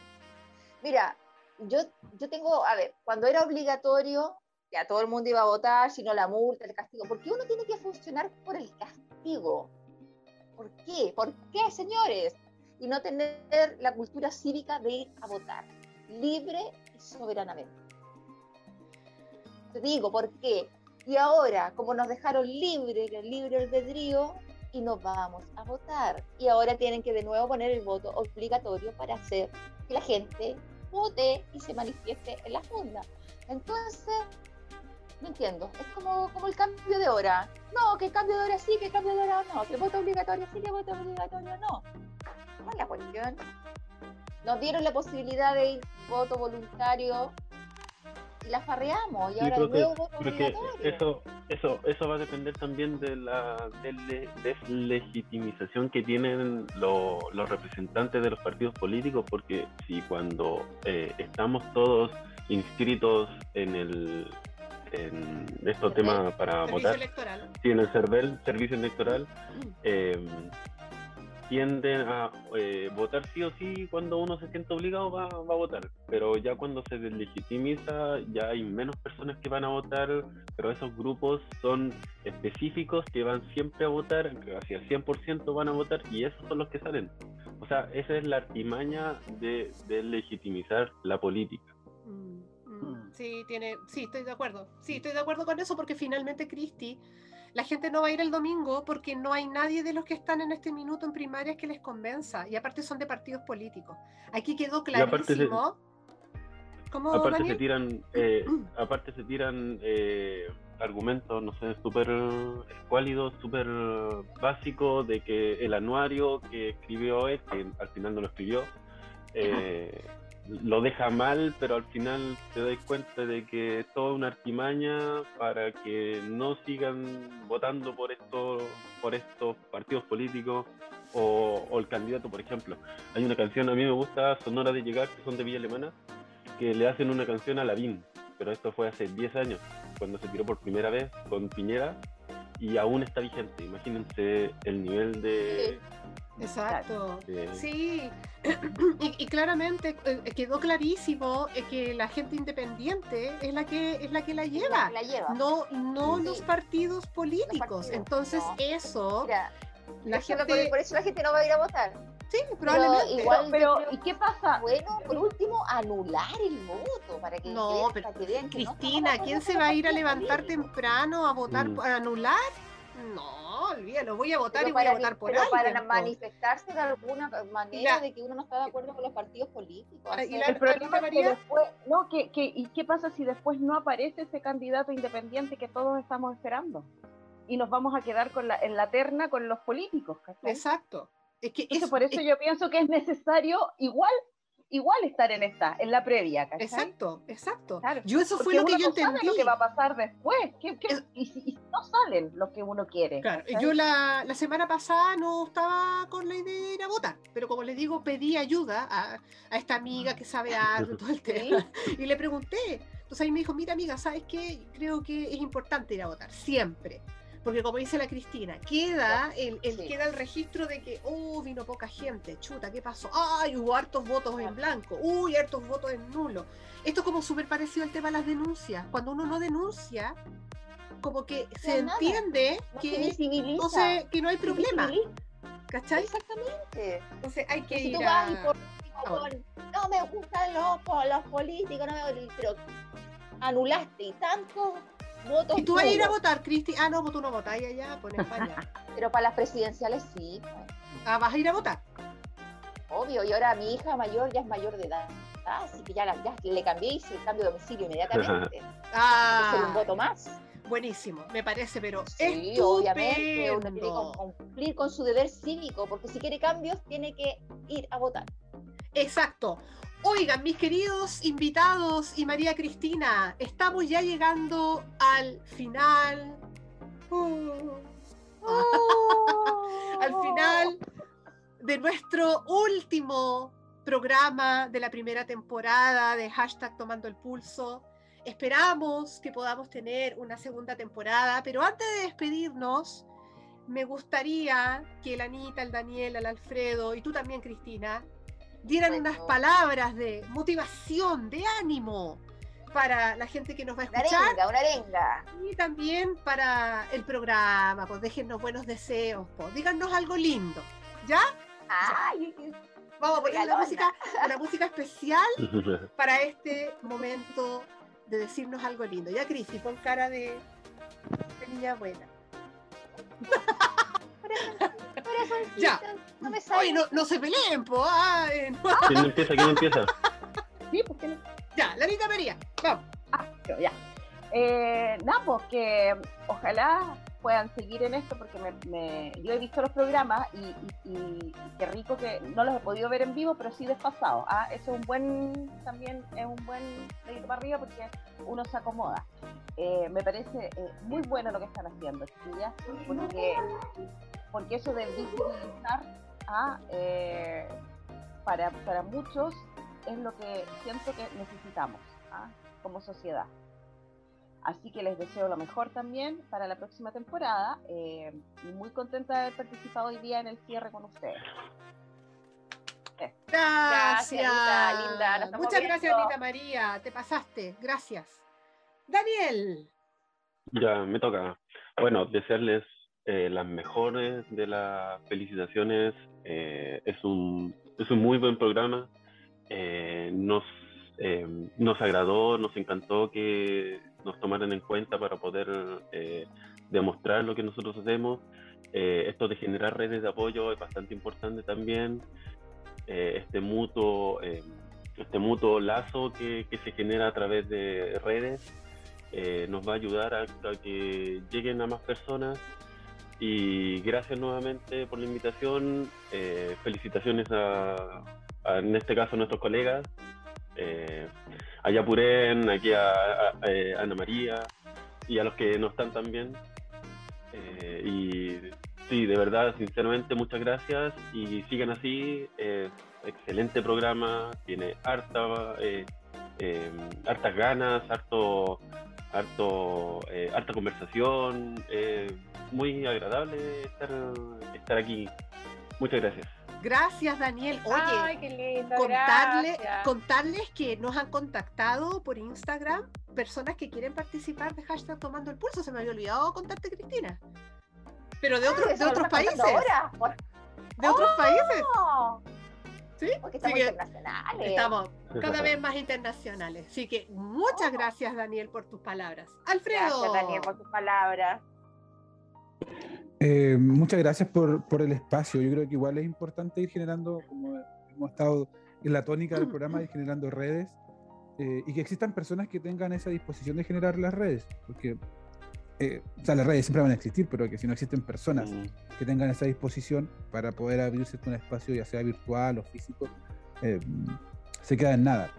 Mira, yo, yo tengo, a ver, cuando era obligatorio, ya todo el mundo iba a votar, si no la multa, el castigo, ¿por qué uno tiene que funcionar por el castigo? ¿Por qué? ¿Por qué, señores? Y no tener la cultura cívica de ir a votar, libre y soberanamente. Te digo, ¿por qué? Y ahora, como nos dejaron libre, el libre albedrío, y nos vamos a votar. Y ahora tienen que de nuevo poner el voto obligatorio para hacer que la gente vote y se manifieste en la funda. Entonces, no entiendo. Es como, como el cambio de hora. No, que el cambio de hora sí, que el cambio de hora no. Que voto obligatorio sí, que voto obligatorio no. ¿Cuál es la cuestión? Nos dieron la posibilidad de ir voto voluntario y la farreamos. Y ahora creo de que, nuevo voto creo que eso, eso, eso va a depender también de la dele- deslegitimización que tienen lo- los representantes de los partidos políticos, porque si cuando eh, estamos todos inscritos en el en estos temas para votar, electoral. sí, en el CERVEL, servicio electoral, eh, tienden a eh, votar sí o sí cuando uno se siente obligado va, va a votar, pero ya cuando se deslegitimiza ya hay menos personas que van a votar, pero esos grupos son específicos que van siempre a votar, que hacia el 100% van a votar y esos son los que salen. O sea, esa es la artimaña de, de legitimizar la política. Mm, mm, Sí, tiene, sí, estoy de acuerdo. Sí, estoy de acuerdo con eso porque finalmente, Cristi, la gente no va a ir el domingo porque no hay nadie de los que están en este minuto en primarias que les convenza. Y aparte son de partidos políticos. Aquí quedó clarísimo. ¿Cómo, aparte se tiran, eh, aparte se tiran eh, argumentos, no sé, súper escuálidos, súper básicos de que el anuario que escribió que al final no lo escribió, eh, lo deja mal, pero al final te das cuenta de que es toda una artimaña para que no sigan votando por estos, por estos partidos políticos o, el candidato, por ejemplo. Hay una canción, a mí me gusta, Sonora de Llegar, que son de Villa Alemana, que le hacen una canción a Lavín, pero esto fue hace 10 años, cuando se tiró por primera vez con Piñera, y aún está vigente. Imagínense el nivel de... Exacto. Sí, *clears throat* y, y claramente eh, quedó clarísimo eh, que la gente independiente es la que es la que la lleva, La lleva. no no Sí. los partidos políticos. partidos, Entonces no. eso Mira, la eso que- gente por eso la gente no va a ir a votar. sí probablemente. igual- Pero, yo creo- ¿y qué pasa? Bueno, por último, anular el voto para que, No, vean- pero para que vean que Cristina, ¿quién se va a ir a levantar temprano a votar Mm. a anular? No, olvídalo, voy a votar Pero y voy a para, votar por pero para alguien. manifestarse de alguna manera La- de que uno no está de acuerdo con los partidos políticos. Ahora, y la- El problema es que María? después, no, que, que, ¿y qué pasa si después no aparece ese candidato independiente que todos estamos esperando? Y nos vamos a quedar con la, en la terna con los políticos, ¿cachai? Exacto. Es que Entonces, es- por eso es- yo pienso que es necesario igual, igual estar en esta, en la previa, ¿cachai? exacto, exacto. Claro, Yo eso fue lo que uno yo no sabe entendí. lo que va a pasar después. ¿Qué- qué- Es- y, si, y si no salen los que uno quiere. Claro, ¿cachai? yo la, la semana pasada no estaba con la idea de ir a votar, pero como les digo, pedí ayuda a, a esta amiga que sabe algo todo el *laughs* tema. Y le pregunté. Entonces ahí me dijo, mira amiga, ¿sabes qué? Creo que es importante ir a votar, siempre. Porque como dice la Cristina, queda el, el- Sí. queda el registro de que, oh, vino poca gente, chuta, ¿qué pasó? Ay, hubo hartos votos en blanco, uy, hartos votos en nulo. Esto es como súper parecido al tema de las denuncias. Cuando uno no denuncia, como que se nada. entiende No se que, visibiliza. entonces, que no hay se problema. ¿cachai? Exactamente. Entonces hay que si ir tú vas y a... por- a votar. con, no me gustan los, los políticos, no me, pero anulaste y tantos ¿Y tú vas a ir a votar, Cristi? Ah, no, pues tú no votáis allá, pues en España. *laughs* Pero para las presidenciales sí, pues, Ah, vas a ir a votar. obvio. Y ahora mi hija mayor ya es mayor de edad. Así que ya, la- ya le cambié y hice el cambio de domicilio inmediatamente. *laughs* Ah, Hacer un voto más. buenísimo, me parece, pero Sí, obviamente, uno tiene que estupendo. cum- cumplir con su deber cívico, porque si quiere cambios, tiene que ir a votar. Exacto. Oigan, mis queridos invitados y María Cristina, estamos ya llegando al final. Uh, *laughs* al final de nuestro último programa de la primera temporada de hashtag Tomando el Pulso. Esperamos que podamos tener una segunda temporada, pero antes de despedirnos, me gustaría que la Anita, el Daniel, el Alfredo y tú también, Cristina, dieran Bueno. unas palabras de motivación, de ánimo para la gente que nos va a Una escuchar arenga, una arenga. y también para el programa, pues déjennos buenos deseos, pues díganos algo lindo, ¿ya? Ay, Vamos a poner una música, una música especial *laughs* para este momento de decirnos algo lindo. Ya, Cristi, pon cara de, de niña buena. Corazoncito, Ya. No me sale. Oye, no, no se peleen, po. no. *laughs* ¿Quién empieza? ¿Quién empieza? *laughs* Sí, pues, ¿qué le- Ya, la Anita María, vamos. Ah, yo, ya. Eh, nada, pues que ojalá puedan seguir en esto porque me, me- yo he visto los programas y, y- y qué rico que no los he podido ver en vivo, pero sí desfasado. Ah, eso es un buen, también es un buen dedito para arriba porque uno se acomoda. Eh, me parece eh, muy bueno lo que están haciendo, chiquillas, porque, porque eso de visibilizar ah, eh, para, para muchos es lo que siento que necesitamos ah, como sociedad. Así que les deseo lo mejor también para la próxima temporada eh, y muy contenta de haber participado hoy día en el cierre con ustedes. Gracias. Anita, linda, nos Muchas gracias. Anita María. Te pasaste. Gracias. Daniel. Ya, me toca. Bueno, desearles eh, las mejores de las felicitaciones. Eh, es, un, es un muy buen programa. Eh, nos, eh, nos agradó, nos encantó que nos tomaran en cuenta para poder demostrar lo que nosotros hacemos. Esto de generar redes de apoyo es bastante importante también. Este mutuo este mutuo lazo que, que se genera a través de redes nos va a ayudar a que lleguen a más personas y gracias nuevamente por la invitación. Eh, felicitaciones a, en este caso, a nuestros colegas. Eh, a Yapuren, aquí a Ana María y a los que no están también. Eh, y sí, de verdad, sinceramente, muchas gracias y sigan así. eh, excelente programa, tiene harta, eh, eh, hartas ganas, harto, harto, eh, harta conversación. Muy agradable estar, estar aquí. Muchas gracias. Gracias, Daniel. Oye, Ay, qué lindo. contarle, gracias. contarles que nos han contactado por Instagram personas que quieren participar de hashtag Tomando el Pulso. Se me había olvidado contarte, Cristina. Pero de, Ah, otros eso de otros países. contando ahora. Por- De otros países. ¿Sí? porque estamos que internacionales. estamos cada vez más internacionales. Así que muchas gracias, Daniel, por tus palabras. Alfredo. Gracias, Daniel, por tus palabras. Eh, muchas gracias por, por el espacio. Yo creo que igual es importante ir generando, como hemos estado en la tónica del programa, ir generando redes eh, y que existan personas que tengan esa disposición de generar las redes. Porque, eh, o sea, las redes siempre van a existir, pero que si no existen personas Mm. que tengan esa disposición para poder abrirse un espacio, ya sea virtual o físico, se queda en nada.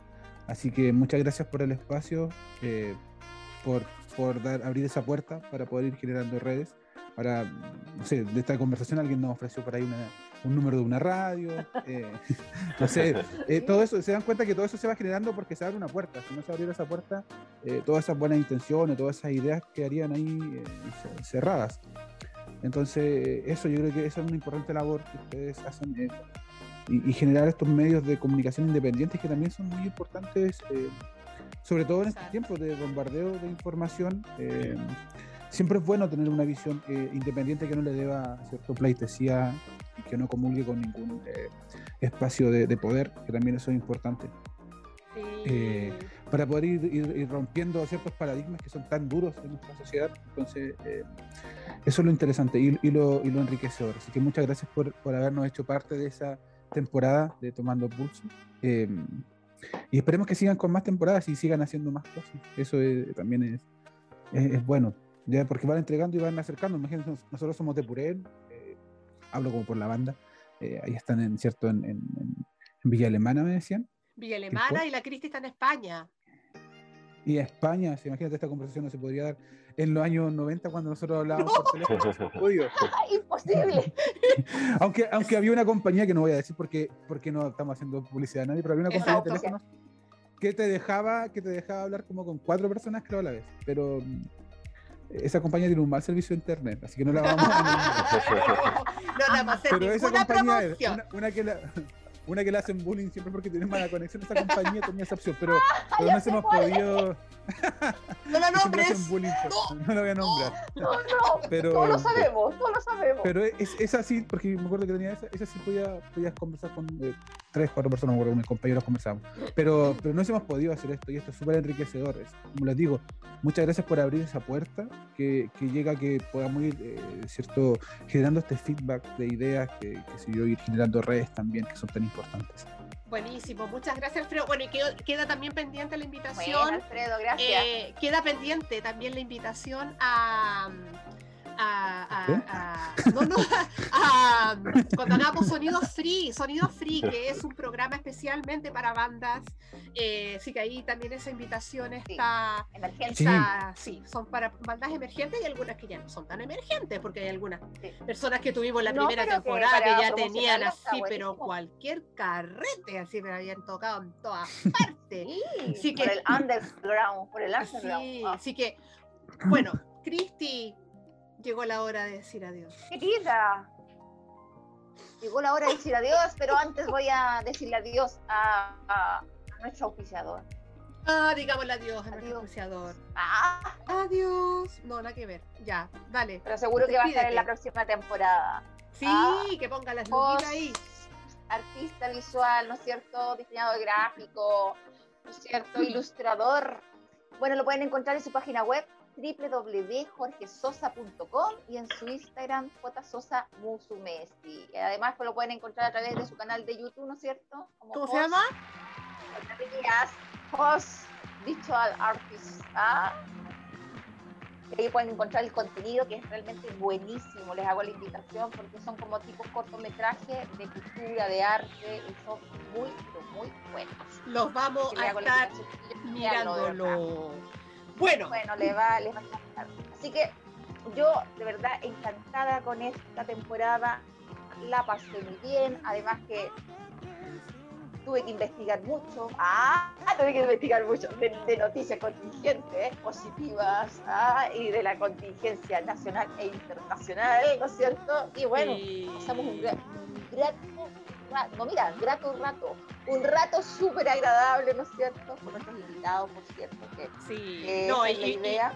Así que muchas gracias por el espacio, por, por dar, abrir esa puerta para poder ir generando redes. Para, no sé, de esta conversación alguien nos ofreció por ahí una- un número de una radio. eh, *laughs* no sé, eh, todo eso, se dan cuenta que todo eso se va generando porque se abre una puerta. Si no se abriera esa puerta, eh, todas esas buenas intenciones, todas esas ideas quedarían ahí eh, ce- cerradas. Entonces, eso yo creo que esa es una importante labor que ustedes hacen y, y generar estos medios de comunicación independientes que también son muy importantes, sobre todo en estos Exacto. tiempos de bombardeo de información. Siempre es bueno tener una visión eh, independiente que no le deba cierto pleitesía y que no comulgue con ningún eh, espacio de, de poder, que también eso es importante Sí. eh, para poder ir, ir- ir rompiendo ciertos paradigmas que son tan duros en nuestra sociedad. Entonces, eh, eso es lo interesante y, y lo, y lo enriquecedor. Así que muchas gracias por, por habernos hecho parte de esa temporada de Tomando Pulso. Eh, y esperemos que sigan con más temporadas y sigan haciendo más cosas. Eso es- también es, es, es bueno, ya porque van entregando y van acercando. Imagínense, nos- nosotros somos de Purén, eh, hablo como por la banda. eh, ahí están, en cierto, en, en- Villa Alemana, me decían. Villa Alemana y la Cristi está en España. Y a España, si imagínate, esta conversación no se podría dar en los años 90 cuando nosotros hablábamos por *laughs* teléfono. no se ha podido. ¡Ay, imposible! *laughs* aunque, aunque había una compañía que no voy a decir porque, porque no estamos haciendo publicidad a nadie, pero había una compañía de teléfonos que te dejaba, que te dejaba hablar como con cuatro personas creo a la vez. Pero mm, esa compañía tiene un mal servicio de internet, así que no la vamos a *laughs* No le vamos a Pero esa compañía es una, una que la, una que le hacen bullying siempre porque tiene mala conexión. Esa compañía tenía esa opción, pero, *laughs* pero no se hemos podido. No la *laughs* nombres. bullying, por- no lo voy a nombrar. No, no, Pero, todos lo sabemos, todos lo sabemos. Pero es, es así, porque me acuerdo que tenía esa, esa sí podía, podías conversar con eh, tres, cuatro personas, con mis compañeros conversamos. Pero, pero no hemos podido hacer esto y esto es súper enriquecedor. es- como les digo, muchas gracias por abrir esa puerta que, que llega a que podamos ir, eh, ¿cierto? generando este feedback de ideas, que, que yo, ir generando redes también que son tan importantes. Buenísimo, muchas gracias, Alfredo. Bueno, y queda, queda también pendiente la Bueno, invitación. Alfredo, gracias. eh, queda pendiente también la invitación a. A, a- a- no, no, *laughs* a- cuando hablamos Sonido Free, Sonido Free, que es un programa especialmente para bandas, eh, así que ahí también esa invitación está. Sí. está- sí, son para bandas emergentes y algunas que ya no son tan emergentes, porque hay algunas Sí. personas que tuvimos la No, primera que temporada que, para ya tenían así, pero cualquier carrete, así me habían tocado en todas *laughs* partes. Sí, Sí por que- el underground, por el *laughs* underground. Sí, Ah, así que, bueno, Cristi, llegó la hora de decir adiós. Querida, llegó la hora de decir adiós, pero antes voy a decirle adiós a, a- a nuestro auspiciador. Ah, digámosle adiós a nuestro Adiós. auspiciador. Ah, Adiós. No, nada que ver. Ya, dale. pero seguro que va a estar en la próxima temporada. Sí, Ah. que ponga las luquitas ahí. artista visual, ¿no es cierto? Diseñador gráfico, ¿no es cierto? Ilustrador. Bueno, lo pueden encontrar en su página web www.jorgesosa.com y en su Instagram jsosamusumesi. Y además pues, lo pueden encontrar a través de su canal de YouTube, ¿no es cierto? Como ¿Cómo se Jos- llama? Host Visual Artist. ¿ah? Ahí pueden encontrar el contenido que es realmente buenísimo. Les hago la invitación porque son como tipos cortometrajes de cultura, de arte, y son muy, muy buenos. Los vamos a estar mirándolo. Bueno, Bueno, le va, les va a encantar. Así que yo, de verdad, encantada con esta temporada. La pasé muy bien. Además que tuve que investigar mucho. Ah, tuve que investigar mucho de, de noticias contingentes, positivas, ah, y de la contingencia nacional e internacional, ¿no es cierto? Y bueno, pasamos un, un grato rato, no mira, grato rato, un rato súper agradable, ¿no es cierto? Con nuestros invitados, por cierto, que sí. que No, esa y, es la y- idea.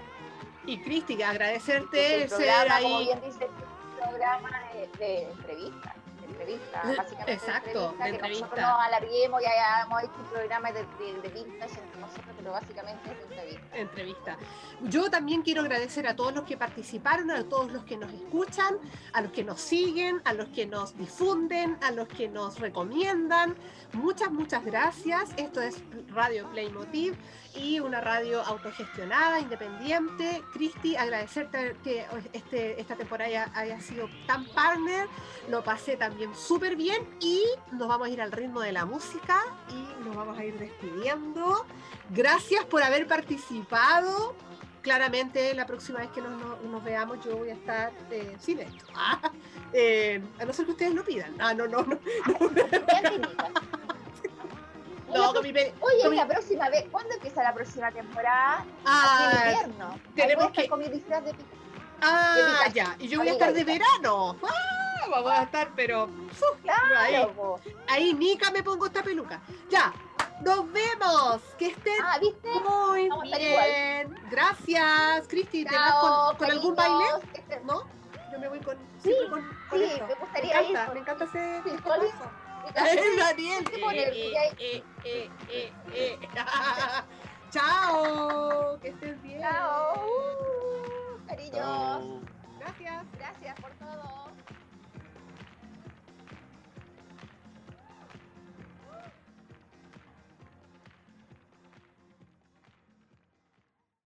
y Cristi, que agradecerte el ser programa, como ahí. bien dice, es un programa de, de entrevista, de entrevista, *laughs* básicamente exacto, de que entrevista. nosotros nos alarguemos y hayamos hecho un programa de, de, de vintage entre nosotros, pero básicamente es entrevista. entrevista. Yo también quiero agradecer a todos los que participaron, a todos los que nos escuchan, a los que nos siguen, a los que nos difunden, a los que nos recomiendan. Muchas, muchas gracias. Esto es Radio Playmotiv y una radio autogestionada, independiente. Cristi, agradecerte que este, esta temporada haya, sido tan partner. Lo pasé también súper bien y nos vamos a ir al ritmo de la música y nos vamos a ir despidiendo. Gracias por haber participado. Claramente la próxima vez que nos, nos- veamos yo voy a estar eh, sin esto. *laughs* Ah, eh, a no ser que ustedes lo pidan. Ah, no, no, no. Tinita. No, con mi Oye, con mi- la próxima vez, ¿cuándo empieza la próxima temporada? Aquí en Ah, invierno. tenemos Ahí que- con mi disfraz de ah, Pikachu. ya. Y yo voy a estar de verano. Ah, vamos a estar, pero ahí, Claro, po. ahí Nica me pongo esta peluca. Ya, nos vemos. Que estén Ah, ¿viste? muy vamos bien. Gracias, Cristi. ¿Te vas con, con algún baile? estén- ¿No? Yo me voy con. Sí, con, Sí, me Me gustaría ir encanta, con me encanta ese. Sí, *laughs* Daniel. Eh, eh, eh, eh, eh. eh. *laughs* Chao, que estés bien. Chao. Uh, cariños. Gracias. Gracias por todo.